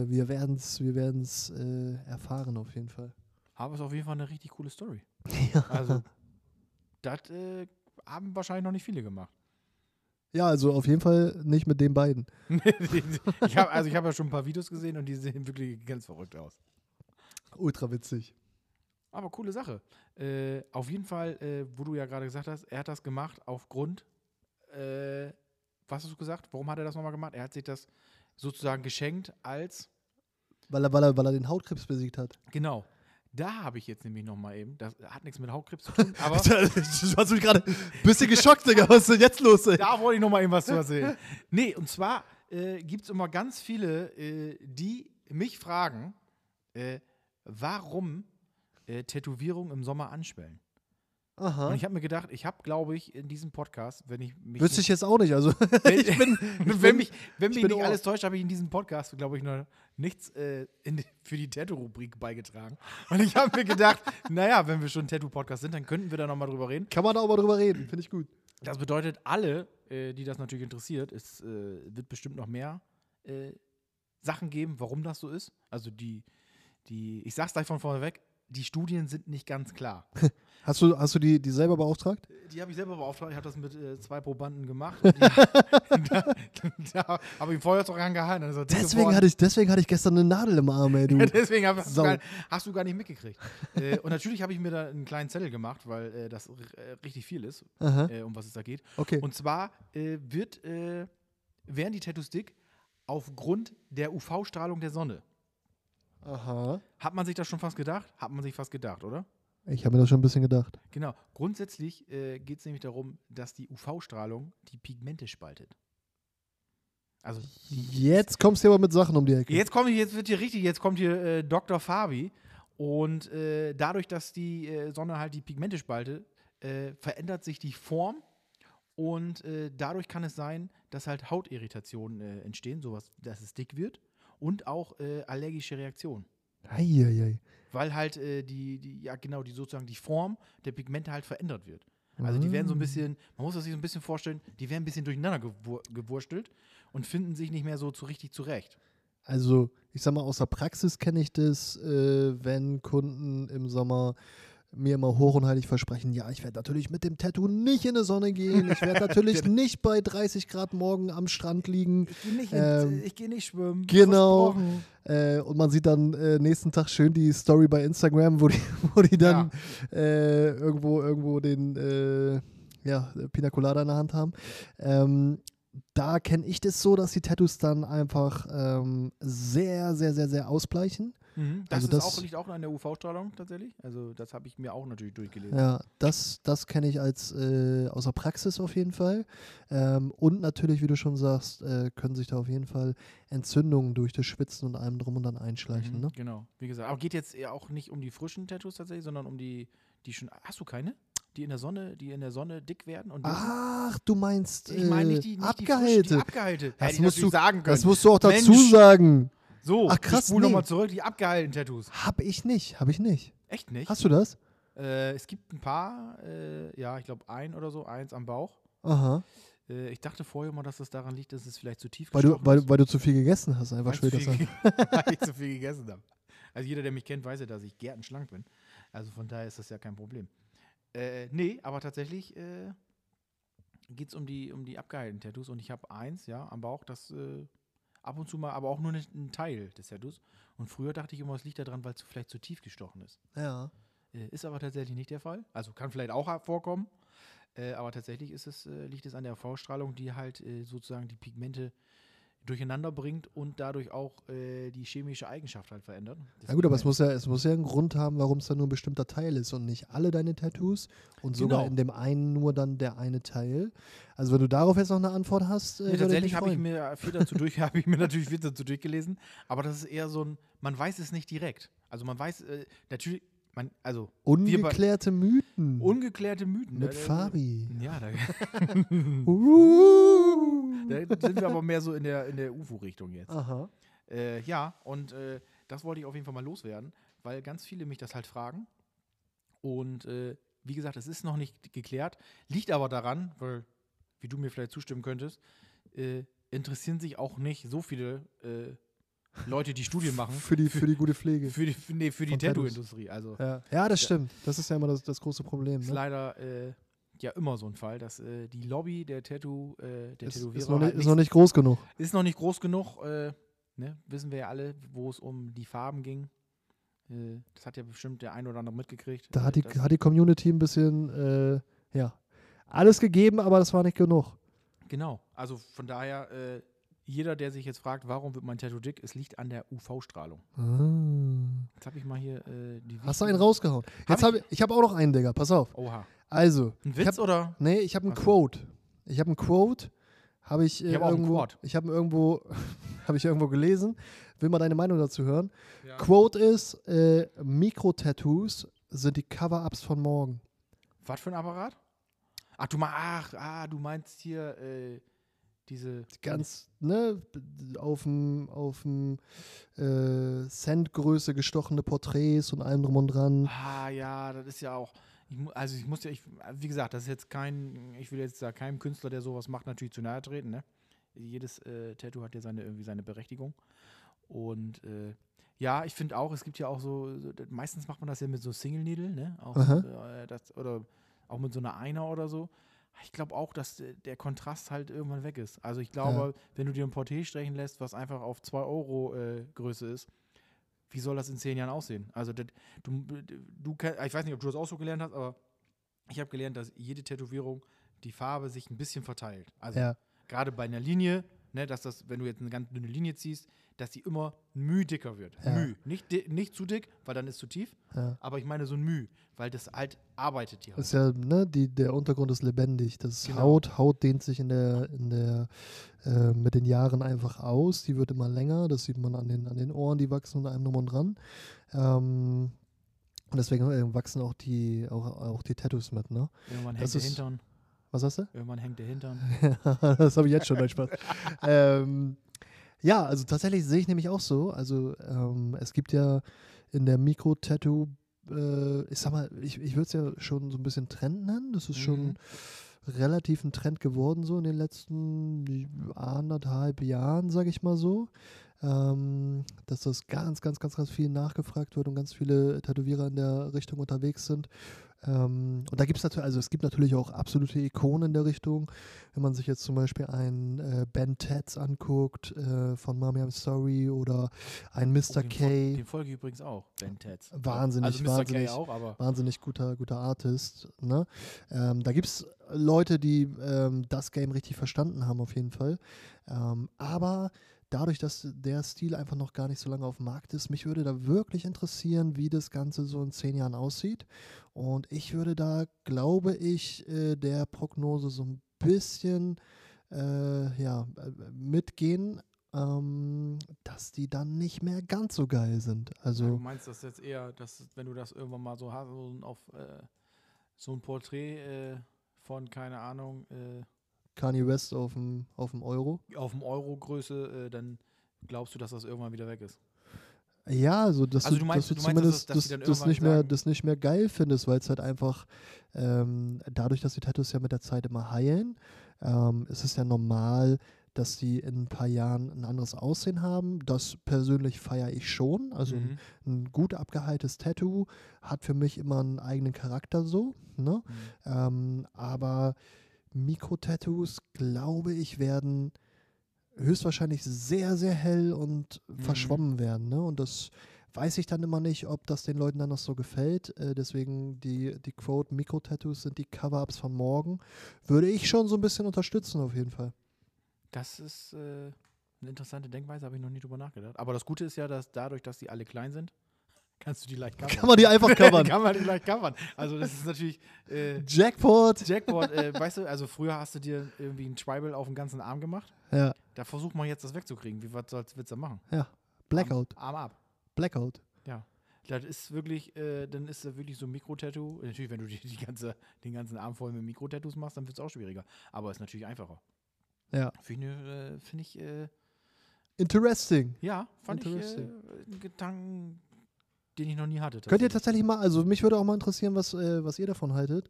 wir werden es wir werden's, äh, erfahren auf jeden Fall. Aber es ist auf jeden Fall eine richtig coole Story. Ja. Also, das äh, haben wahrscheinlich noch nicht viele gemacht. Ja, also auf jeden Fall nicht mit den beiden. ich hab, also ich habe ja schon ein paar Videos gesehen und die sehen wirklich ganz verrückt aus. Ultra witzig. Aber coole Sache. Äh, auf jeden Fall, äh, wo du ja gerade gesagt hast, er hat das gemacht aufgrund, äh, was hast du gesagt? Warum hat er das nochmal gemacht? Er hat sich das sozusagen geschenkt als, Weil er, weil, er, weil er den Hautkrebs besiegt hat. genau, da habe ich jetzt nämlich nochmal eben, das hat nichts mit Hautkrebs zu tun, aber du hast mich gerade ein bisschen geschockt, Digga. Was ist denn jetzt los, ey? da wollte ich nochmal eben was zu erzählen. Nee, und zwar äh, gibt es immer ganz viele, äh, die mich fragen, äh, warum äh, Tätowierungen im Sommer anschwellen. Und Aha. ich habe mir gedacht, ich habe, glaube ich, in diesem Podcast, wenn ich mich Wüsste ich jetzt auch nicht. Also, wenn, ich bin, wenn bin- mich, wenn ich mich nicht alles täuscht, habe ich in diesem Podcast, glaube ich, noch nichts äh, in, für die Tattoo-Rubrik beigetragen. Und ich habe mir gedacht, naja, wenn wir schon ein Tattoo-Podcast sind, dann könnten wir da nochmal drüber reden. kann man da auch mal drüber reden. Finde ich gut. Das bedeutet, alle, äh, die das natürlich interessiert, es äh, wird bestimmt noch mehr äh, Sachen geben, warum das so ist. Also die, die, ich sag's gleich von vorne weg, die Studien sind nicht ganz klar. Hast du, hast du die, die selber beauftragt? Die habe ich selber beauftragt. Ich habe das mit äh, zwei Probanden gemacht. Die, da da habe ich vorher doch rangehalten. Also Deswegen hatte, ich, deswegen hatte ich gestern eine Nadel im Arm, ey, du. Deswegen hab, hast, du gar, hast du gar nicht mitgekriegt. äh, und natürlich habe ich mir da einen kleinen Zettel gemacht, weil äh, das äh, richtig viel ist, äh, um was es da geht. okay. Und zwar äh, wird, werden die Tattoos dick aufgrund der UV-Strahlung der Sonne. Aha. Hat man sich das schon fast gedacht? Hat man sich fast gedacht, oder? Ich habe mir das schon ein bisschen gedacht. Genau. Grundsätzlich äh, geht es nämlich darum, dass die UV-Strahlung die Pigmente spaltet. Also Jetzt kommst du aber mit Sachen um die Ecke. Jetzt kommt jetzt wird hier richtig, jetzt kommt hier äh, Dr. Fabi und äh, dadurch, dass die äh, Sonne halt die Pigmente spaltet, äh, verändert sich die Form und äh, dadurch kann es sein, dass halt Hautirritationen äh, entstehen, sowas, dass es dick wird und auch äh, allergische Reaktionen. Eieiei. Weil halt äh, die, die, ja genau, die sozusagen die Form der Pigmente halt verändert wird. Also die werden so ein bisschen, man muss das sich so ein bisschen vorstellen, die werden ein bisschen durcheinander gewur gewurstelt und finden sich nicht mehr so zu richtig zurecht. Also, ich sag mal, aus der Praxis kenne ich das, äh, wenn Kunden im Sommer mir immer hoch und heilig versprechen, ja, ich werde natürlich mit dem Tattoo nicht in die Sonne gehen. Ich werde natürlich nicht bei 30 Grad morgen am Strand liegen. Ich gehe nicht, Ähm, geh nicht schwimmen. Genau. Äh, und man sieht dann äh, nächsten Tag schön die Story bei Instagram, wo die, wo die dann äh, irgendwo, irgendwo den äh, ja, Pina Colada in der Hand haben. Ähm, da kenne ich das so, dass die Tattoos dann einfach ähm, sehr, sehr, sehr, sehr ausbleichen. Mhm. Das, Also ist das- auch, liegt auch an der UV-Strahlung tatsächlich. Also das habe ich mir auch natürlich durchgelesen. Ja, das, das kenne ich als äh, aus der Praxis auf jeden Fall. Ähm, und natürlich, wie du schon sagst, äh, können sich da auf jeden Fall Entzündungen durch das Schwitzen und allem drum und dann einschleichen. Mhm, Ne? Genau, wie gesagt. Aber geht jetzt eher auch nicht um die frischen Tattoos tatsächlich, sondern um die, die schon. Hast du keine? Die in der Sonne, die in der Sonne dick werden und Ach, du meinst ich meine nicht die, nicht Abgeheilte. Die, frisch, die abgeheilte. Das musst du- sagen können. das musst du auch dazu Mensch. sagen. So, Ach, krass, ich spul nee. nochmal zurück, die abgeheilten Tattoos. Hab ich nicht, hab ich nicht. Echt nicht? Hast du das? Äh, es gibt ein paar, äh, ja, ich glaube ein oder so, eins am Bauch. Aha. Äh, ich dachte vorher mal, dass das daran liegt, dass es vielleicht zu tief Weil du, weil, ist. weil du zu viel gegessen hast, einfach schwer das zu an. viel- weil ich zu viel gegessen habe. Also jeder, der mich kennt, weiß ja, dass ich gärtenschlank bin. Also von daher ist das ja kein Problem. Äh, nee, aber tatsächlich äh, geht es um die, um die abgeheilten Tattoos und ich habe eins, ja, am Bauch, das äh, ab und zu mal, aber auch nur ein Teil des Tattoos. Und früher dachte ich immer, es liegt daran, weil es vielleicht zu tief gestochen ist. Ja. Äh, ist aber tatsächlich nicht der Fall. Also kann vielleicht auch vorkommen. Äh, aber tatsächlich ist es, äh, liegt es an der UV-Strahlung, die halt äh, sozusagen die Pigmente durcheinander bringt und dadurch auch äh, die chemische Eigenschaft halt verändert. des Na gut, aber es muss ja, es muss ja einen Grund haben, warum es dann nur ein bestimmter Teil ist und nicht alle deine Tattoos und sogar Genau. in dem einen nur dann der eine Teil. Also wenn du darauf jetzt noch eine Antwort hast, äh, würde tatsächlich habe ich mir viel dazu durch, habe ich mir natürlich viel dazu durchgelesen, aber das ist eher so ein, man weiß es nicht direkt. Also man weiß äh, natürlich, man, also wir bei- Ungeklärte Mythen ungeklärte Mythen. mit ne? Fabi. Ja, da, Uh. da sind wir aber mehr so in der, in der UFO-Richtung jetzt. Aha. Äh, ja, und äh, das wollte ich auf jeden Fall mal loswerden, weil ganz viele mich das halt fragen. Und äh, wie gesagt, es ist noch nicht geklärt, liegt aber daran, weil, wie du mir vielleicht zustimmen könntest, äh, interessieren sich auch nicht so viele äh, Leute, die Studien machen. Für die, für die gute Pflege. Für die, nee, für die. Tattoo-Industrie. Also Ja, ja das stimmt. Das ist ja immer das, das große Problem. ist Ne? leider äh, ja immer so ein Fall, dass äh, die Lobby der Tattoo, äh, der Ist, Tätowierer ist, noch nicht, halt ist noch nicht groß genug. ist noch nicht groß genug. Äh, ne? Wissen wir ja alle, wo es um die Farben ging. Äh, das hat ja bestimmt der ein oder andere mitgekriegt. Da äh, hat die, hat die Community ein bisschen, äh, ja, alles gegeben, aber das war nicht genug. genau. Also von daher, äh, jeder, der sich jetzt fragt, warum wird mein Tattoo dick, es liegt an der UV-Strahlung. Ah. Jetzt habe ich mal hier äh, die. Hast du einen rausgehauen? Jetzt Hab hab ich ich habe auch noch einen, Digga. Pass auf. Oha. Also, Ein ich Witz hab, oder? nee, ich habe einen so. Quote. Ich habe einen Quote. Habe ich, äh, Ich hab irgendwo, ich habe irgendwo, habe ich irgendwo gelesen. Will mal deine Meinung dazu hören. Ja. Quote ist: äh, Mikro-Tattoos sind die Cover-ups von morgen. Was für ein Apparat? Ach, du, mein, ach, ah, du meinst hier äh, diese. Ganz, ne, auf dem auf dem, äh, Centgröße gestochene Porträts und allem drum und dran. Ah, ja, das ist ja auch. Ich, also, ich muss ja, ich, wie gesagt, das ist jetzt kein. Ich will jetzt da keinem Künstler, der sowas macht, natürlich zu nahe treten, ne? Jedes äh, Tattoo hat ja seine, irgendwie seine Berechtigung. Und äh, Ja, ich finde auch, es gibt ja auch so, so, meistens macht man das ja mit so Single Needle, ne? Auch, äh, das, oder auch mit so einer Einer oder so. Ich glaube auch, dass äh, der Kontrast halt irgendwann weg ist. Also ich glaube, wenn du dir ein Porté stechen lässt, was einfach auf 2 Euro äh, Größe ist, wie soll das in zehn Jahren aussehen? Also das, du, du, ich weiß nicht, ob du das auch so gelernt hast, aber ich habe gelernt, dass jede Tätowierung die Farbe sich ein bisschen verteilt. Also Ja. gerade bei einer Linie, ne, dass das, wenn du jetzt eine ganz dünne Linie ziehst, dass die immer Müh dicker wird. Ja. Müh. Nicht, nicht zu dick, weil dann ist zu tief, Ja. aber ich meine so ein Müh, weil das halt arbeitet Haut. Das ist ja, ne, die, der Untergrund ist lebendig. Das Genau. Haut, Haut dehnt sich in der, in der, äh, mit den Jahren einfach aus. Die wird immer länger. Das sieht man an den, an den Ohren, die wachsen unter einem drum und dran. Ähm, und deswegen äh, wachsen auch die, auch, auch die Tattoos mit, ne? Irgendwann das hängt der ist- Hintern. Was hast du? Irgendwann hängt der Hintern. das habe ich jetzt schon, nein, Spaß. ähm, ja, also tatsächlich sehe ich nämlich auch so. Also ähm, es gibt ja in der Mikro-Tattoo, äh, ich sag mal, ich, ich würde es ja schon so ein bisschen Trend nennen. Das ist schon Mhm. relativ ein Trend geworden, so in den letzten anderthalb Jahren, sage ich mal so. Ähm, dass das ganz, ganz, ganz, ganz viel nachgefragt wird und ganz viele Tätowierer in der Richtung unterwegs sind. Ähm, und da gibt es natürlich, also es gibt natürlich auch absolute Ikonen in der Richtung. Wenn man sich jetzt zum Beispiel einen äh, Ben Tats anguckt äh, von Mommy I'm Sorry oder ein Mr. Oh, den, K. Fol- den folge ich übrigens auch, Ben Tats. Wahnsinnig, also Mr. wahnsinnig. K auch, wahnsinnig guter, guter Artist. Ne? Ähm, da gibt es Leute, die ähm, das Game richtig verstanden haben, auf jeden Fall. Ähm, aber dadurch, dass der Stil einfach noch gar nicht so lange auf dem Markt ist, mich würde da wirklich interessieren, wie das Ganze so in zehn Jahren aussieht. Und ich würde da, glaube ich, äh, der Prognose so ein bisschen äh, ja, äh, mitgehen, ähm, dass die dann nicht mehr ganz so geil sind. Also. du meinst das jetzt eher, dass wenn du das irgendwann mal so hast, auf äh, so ein Porträt äh, von, keine Ahnung, äh, Kanye West auf dem, auf dem Euro. auf dem Euro-Größe, äh, dann glaubst du, dass das irgendwann wieder weg ist. Ja, also dass Also du, meinst- dass du du meinst, dass zumindest das- dass das, das, nicht mehr, sagen- das nicht mehr geil findest, weil es halt einfach ähm, dadurch, dass die Tattoos ja mit der Zeit immer heilen, ähm, ist es ja normal, dass die in ein paar Jahren ein anderes Aussehen haben. Das persönlich feiere ich schon. Also Mhm. ein, ein gut abgeheiltes Tattoo hat für mich immer einen eigenen Charakter so. Ne? Mhm. Ähm, aber Mikro-Tattoos, glaube ich, werden höchstwahrscheinlich sehr, sehr hell und Mhm. verschwommen werden. Ne? Und das weiß ich dann immer nicht, ob das den Leuten dann noch so gefällt. Äh, deswegen die, die Quote Mikro-Tattoos sind die Cover-Ups von morgen. Würde ich schon so ein bisschen unterstützen, auf jeden Fall. Das ist äh, eine interessante Denkweise, habe ich noch nie drüber nachgedacht. Aber das Gute ist ja, dass dadurch, dass die alle klein sind, kannst du die leicht covern. Kann man die einfach covern. Kann man die leicht covern. Also das ist natürlich äh, Jackpot! Jackpot, äh, weißt du, also früher hast du dir irgendwie einen Tribal auf den ganzen Arm gemacht. Ja, Da versucht man jetzt das wegzukriegen. Wie was soll's, willst du da machen? ja. Blackout. Arm, Arm ab. Blackout. Ja. Das ist wirklich, äh, dann ist das wirklich so ein Mikro-Tattoo. Natürlich, wenn du die, die ganze, den ganzen Arm voll mit Mikro-Tattoos machst, dann wird es auch schwieriger. Aber ist natürlich einfacher. Ja. Finde äh, find ich, äh, Interesting. ja, fand ich äh, Interesting. einen Gedanken, den ich noch nie hatte. Könnt ihr tatsächlich. mal, also mich würde auch mal interessieren, was, äh, was ihr davon haltet.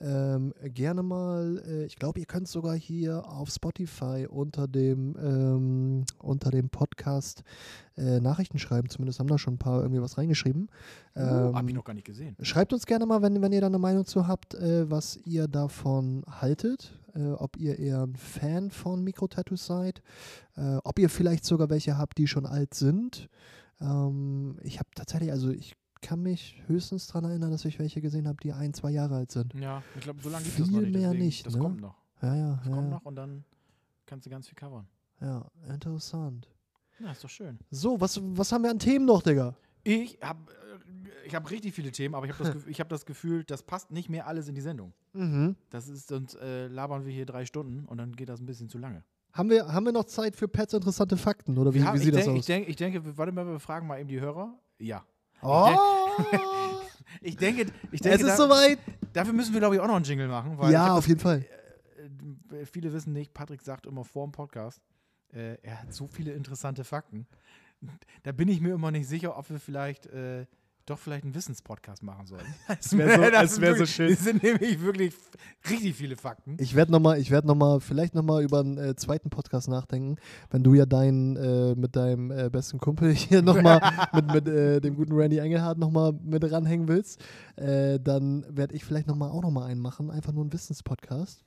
Ähm, gerne mal, äh, ich glaube, ihr könnt sogar hier auf Spotify unter dem, ähm, unter dem Podcast äh, Nachrichten schreiben. Zumindest haben da schon ein paar irgendwie was reingeschrieben. Oh, hab ich Ähm, noch gar nicht gesehen. Schreibt uns gerne mal, wenn, wenn ihr da eine Meinung zu habt, äh, was ihr davon haltet. Äh, ob ihr eher ein Fan von Mikro-Tattoos seid. Äh, ob ihr vielleicht sogar welche habt, die schon alt sind. Ähm, ich habe tatsächlich, also ich kann mich höchstens daran erinnern, dass ich welche gesehen habe, die ein, zwei Jahre alt sind. Ja, ich glaube, so lange gibt es noch viel nicht. mehr deswegen- nicht, Das ne? kommt noch. Ja, ja, Das ja. kommt ja. noch und dann kannst du ganz viel covern. Ja, interessant. Ja, ist doch schön. So, was, was haben wir an Themen noch, Digga? Ich habe ich hab richtig viele Themen, aber ich habe das, ich hab das Gefühl, das passt nicht mehr alles in die Sendung. Mhm. Das ist, sonst äh, labern wir hier drei Stunden und dann geht das ein bisschen zu lange. Haben, wir, haben wir noch Zeit für Pets interessante Fakten? Oder wie, haben- wie ich, sieht das denk, aus? ich, denk, ich denke, warte mal, wir fragen mal eben die Hörer. Ja. oh! Ich denke, ich es denke ist da, soweit! dafür müssen wir, glaube ich, auch noch einen Jingle machen. Ja, auf jeden Fall. das, äh, viele wissen nicht, Patrick sagt immer vor dem Podcast, äh, er hat so viele interessante Fakten. Da bin ich mir immer nicht sicher, ob wir vielleicht äh, doch vielleicht einen Wissenspodcast machen sollen. Das wäre so, Das wär so schön. Das sind nämlich wirklich richtig viele Fakten. Ich werde nochmal, ich werde nochmal, vielleicht nochmal über einen äh, zweiten Podcast nachdenken, wenn du ja deinen, äh, mit deinem äh, besten Kumpel hier nochmal, mit, mit äh, dem guten Randy Engelhardt nochmal mit ranhängen willst, äh, dann werde ich vielleicht nochmal auch nochmal einen machen, einfach nur einen Wissenspodcast.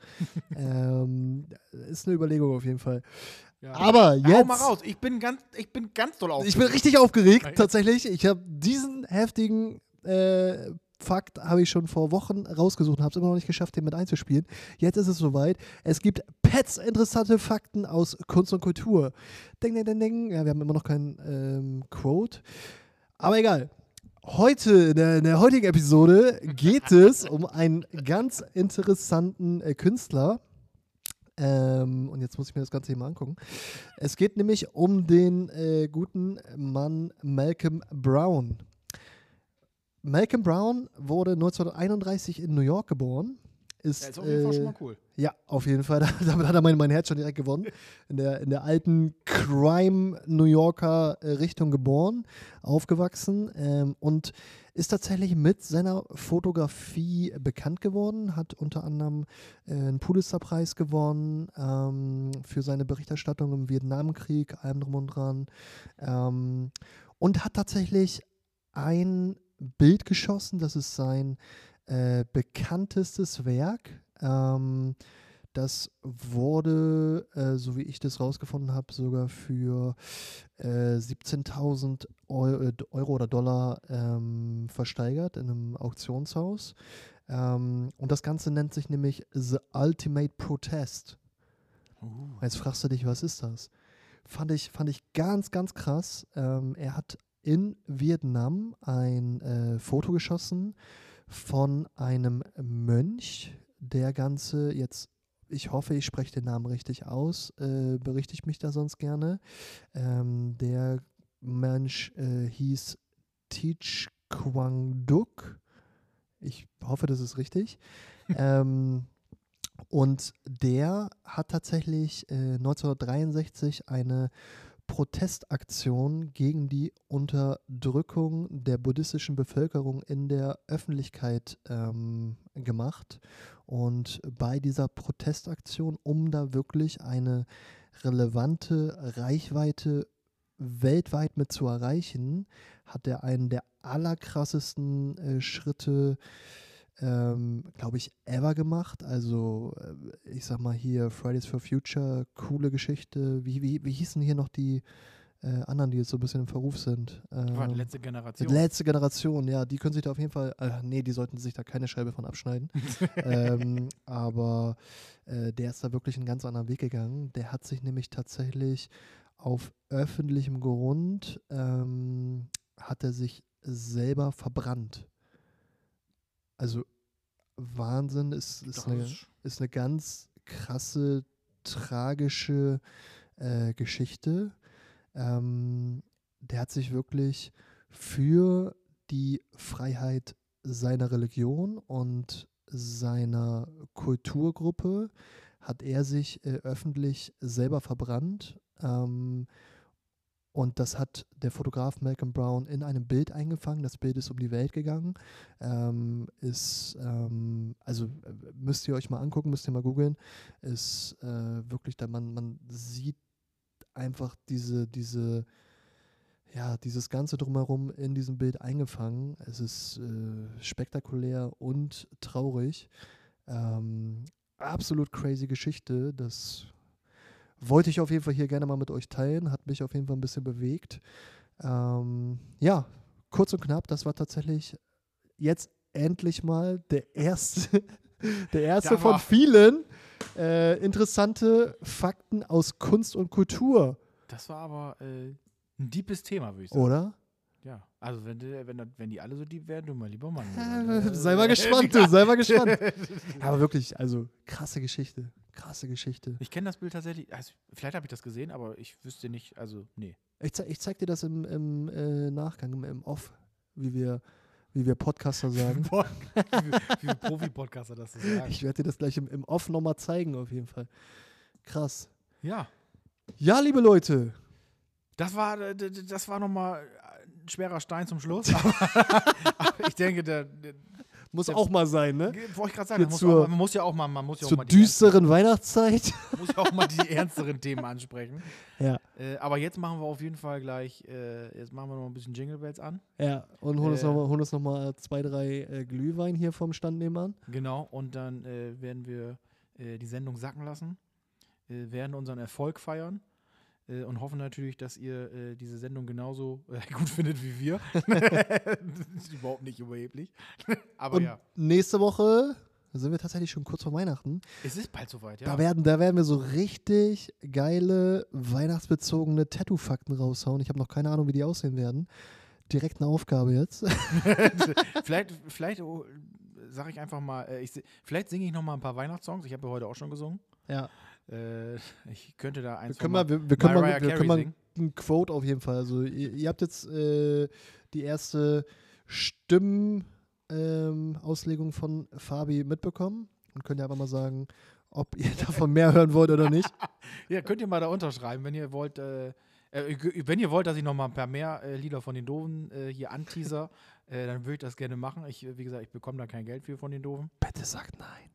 ähm, ist eine Überlegung auf jeden Fall. Ja. Aber Hau jetzt, mal raus. Ich bin ganz, ich bin ganz doll auf. ich bin richtig aufgeregt, Echt? tatsächlich. Ich habe diesen heftigen äh, Fakt habe ich schon vor Wochen rausgesucht und habe es immer noch nicht geschafft, den mit einzuspielen. Jetzt ist es soweit. Es gibt Pets interessante Fakten aus Kunst und Kultur. Ding, ding, ding, ding. Ja, wir haben immer noch kein ähm, Quote. Aber egal. Heute, in der, in der heutigen Episode, geht es um einen ganz interessanten äh, Künstler. Ähm, und jetzt muss ich mir das Ganze hier mal angucken. Es geht nämlich um den äh, guten Mann Malcolm Brown. Malcolm Brown wurde 1931 in New York geboren. Ist, Ja, ist auf jeden Fall äh, schon mal cool. ja, auf jeden Fall. Damit hat er mein, mein Herz schon direkt gewonnen. In der, in der alten Crime-New Yorker äh, Richtung geboren, aufgewachsen ähm, und ist tatsächlich mit seiner Fotografie bekannt geworden, hat unter anderem äh, einen Pulitzer-Preis gewonnen ähm, für seine Berichterstattung im Vietnamkrieg, allem drum und dran. Ähm, und hat tatsächlich ein Bild geschossen, das ist sein äh, bekanntestes Werk. Ähm, das wurde, äh, so wie ich das rausgefunden habe, sogar für äh, 17.000 Eu äh, Euro oder Dollar ähm, versteigert in einem Auktionshaus. Ähm, und das Ganze nennt sich nämlich The Ultimate Protest. Uh. Jetzt fragst du dich, was ist das? Fand ich, fand ich ganz, ganz krass. Ähm, er hat in Vietnam ein äh, Foto geschossen von einem Mönch, der Ganze jetzt, ich hoffe, ich spreche den Namen richtig aus, äh, berichte ich mich da sonst gerne. Ähm, der Mönch äh, hieß Teach Quang Duc. Ich hoffe, das ist richtig. ähm, und der hat tatsächlich äh, 1963 eine Protestaktion gegen die Unterdrückung der buddhistischen Bevölkerung in der Öffentlichkeit ähm, gemacht. Und bei dieser Protestaktion, um da wirklich eine relevante Reichweite weltweit mit zu erreichen, hat er einen der allerkrassesten äh, Schritte ähm, glaube ich, ever gemacht. Also, äh, ich sag mal hier Fridays for Future, coole Geschichte. Wie, wie, wie hießen hier noch die äh, anderen, die jetzt so ein bisschen im Verruf sind? Ähm, letzte Generation. die letzte Generation, ja, die können sich da auf jeden Fall, äh, nee, die sollten sich da keine Scheibe von abschneiden. ähm, aber äh, der ist da wirklich einen ganz anderen Weg gegangen. Der hat sich nämlich tatsächlich auf öffentlichem Grund, ähm, hat er sich selber verbrannt. Also Wahnsinn, ist, ist, eine, ist eine ganz krasse, tragische äh, Geschichte. Ähm, der hat sich wirklich für die Freiheit seiner Religion und seiner Kulturgruppe hat er sich äh, öffentlich selber verbrannt. Ähm, und das hat der Fotograf Malcolm Brown in einem Bild eingefangen. Das Bild ist um die Welt gegangen. Ähm, ist, ähm, also äh, müsst ihr euch mal angucken, müsst ihr mal googeln. Ist äh, wirklich, da man, man sieht einfach diese, diese, ja, dieses Ganze drumherum in diesem Bild eingefangen. Es ist äh, spektakulär und traurig. Ähm, absolut crazy Geschichte. Das wollte ich auf jeden Fall hier gerne mal mit euch teilen. Hat mich auf jeden Fall ein bisschen bewegt. Ähm, ja, kurz und knapp, das war tatsächlich jetzt endlich mal der erste, der erste von vielen äh, interessante Fakten aus Kunst und Kultur, Das war aber äh, ein deepes Thema, würde ich sagen. oder? Ja. Also, wenn die, wenn, wenn die alle so deep wären, du mein lieber Mann. Sei mal gespannt, du, sei mal gespannt. Aber wirklich, also krasse Geschichte, krasse Geschichte. Ich kenne das Bild tatsächlich. Also, vielleicht habe ich das gesehen, aber ich wüsste nicht. Also, nee. Ich, zeig, ich zeig dir das im, im äh, Nachgang, im, im Off, wie wir, wie wir Podcaster sagen. Wie, wie Profi-Podcaster das zu sagen. Ich werde dir das gleich im, im Off nochmal zeigen, auf jeden Fall. Krass. Ja. Ja, liebe Leute, Das war, das war nochmal ein schwerer Stein zum Schluss. aber, aber ich denke, der, der Muss Der- auch mal sein, ne? wollte ich gerade sagen, muss, zur- auch, man muss ja auch mal, man muss ja auch Zur mal die düsteren Weihnachtszeit. muss ja auch mal die ernsteren Themen ansprechen. ja, Äh, aber jetzt machen wir auf jeden Fall gleich, äh, jetzt machen wir noch ein bisschen Jingle Bells an. ja. Und holen uns Äh. nochmal noch mal zwei, drei äh, Glühwein hier vom Stand nebenan. Genau, und dann äh, werden wir äh, die Sendung sacken lassen, äh, werden unseren Erfolg feiern äh, und hoffen natürlich, dass ihr äh, diese Sendung genauso äh, gut findet wie wir. das ist überhaupt nicht überheblich. Aber Und ja, nächste Woche sind wir tatsächlich schon kurz vor Weihnachten. es ist bald soweit, Da, ja. werden, da werden wir so richtig geile weihnachtsbezogene Tattoo-Fakten raushauen. Ich habe noch keine Ahnung, wie die aussehen werden. Direkt eine Aufgabe jetzt. vielleicht, vielleicht oh, sage ich einfach mal, äh, ich, vielleicht singe ich noch mal ein paar Weihnachtssongs. Ich habe ja heute auch schon gesungen. ja. Äh, ich könnte da Wir eins können von mal, wir, wir können mal, wir können mal ein Quote auf jeden Fall. Also ihr, ihr habt jetzt äh, die erste Stimmen ähm, von Fabi mitbekommen und könnt ihr einfach mal sagen, ob ihr davon mehr hören wollt oder nicht. Ja, könnt ihr mal da unterschreiben, wenn ihr wollt. Äh, äh, wenn ihr wollt, dass ich noch mal ein paar mehr äh, Lieder von den Doofen äh, hier anteaser, dann würde ich das gerne machen. Ich, wie gesagt, ich bekomme da kein Geld für von den Doofen. Bitte sagt nein.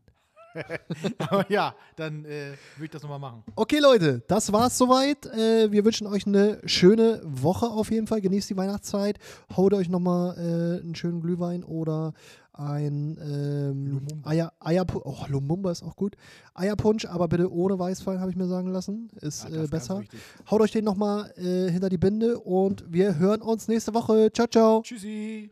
Aber ja, dann äh, würde ich das nochmal machen. Okay, Leute, das war's soweit. Äh, wir wünschen euch eine schöne Woche auf jeden Fall. Genießt die Weihnachtszeit. Haut euch nochmal äh, einen schönen Glühwein oder ein ähm, Lumumba. Eier, Eierpunsch. Oh, Lumumba ist auch gut. Eierpunsch, aber bitte ohne Weißwein, habe ich mir sagen lassen. Ist Ja, äh, besser. Haut euch den nochmal äh, hinter die Binde und wir hören uns nächste Woche. Ciao, ciao. Tschüssi.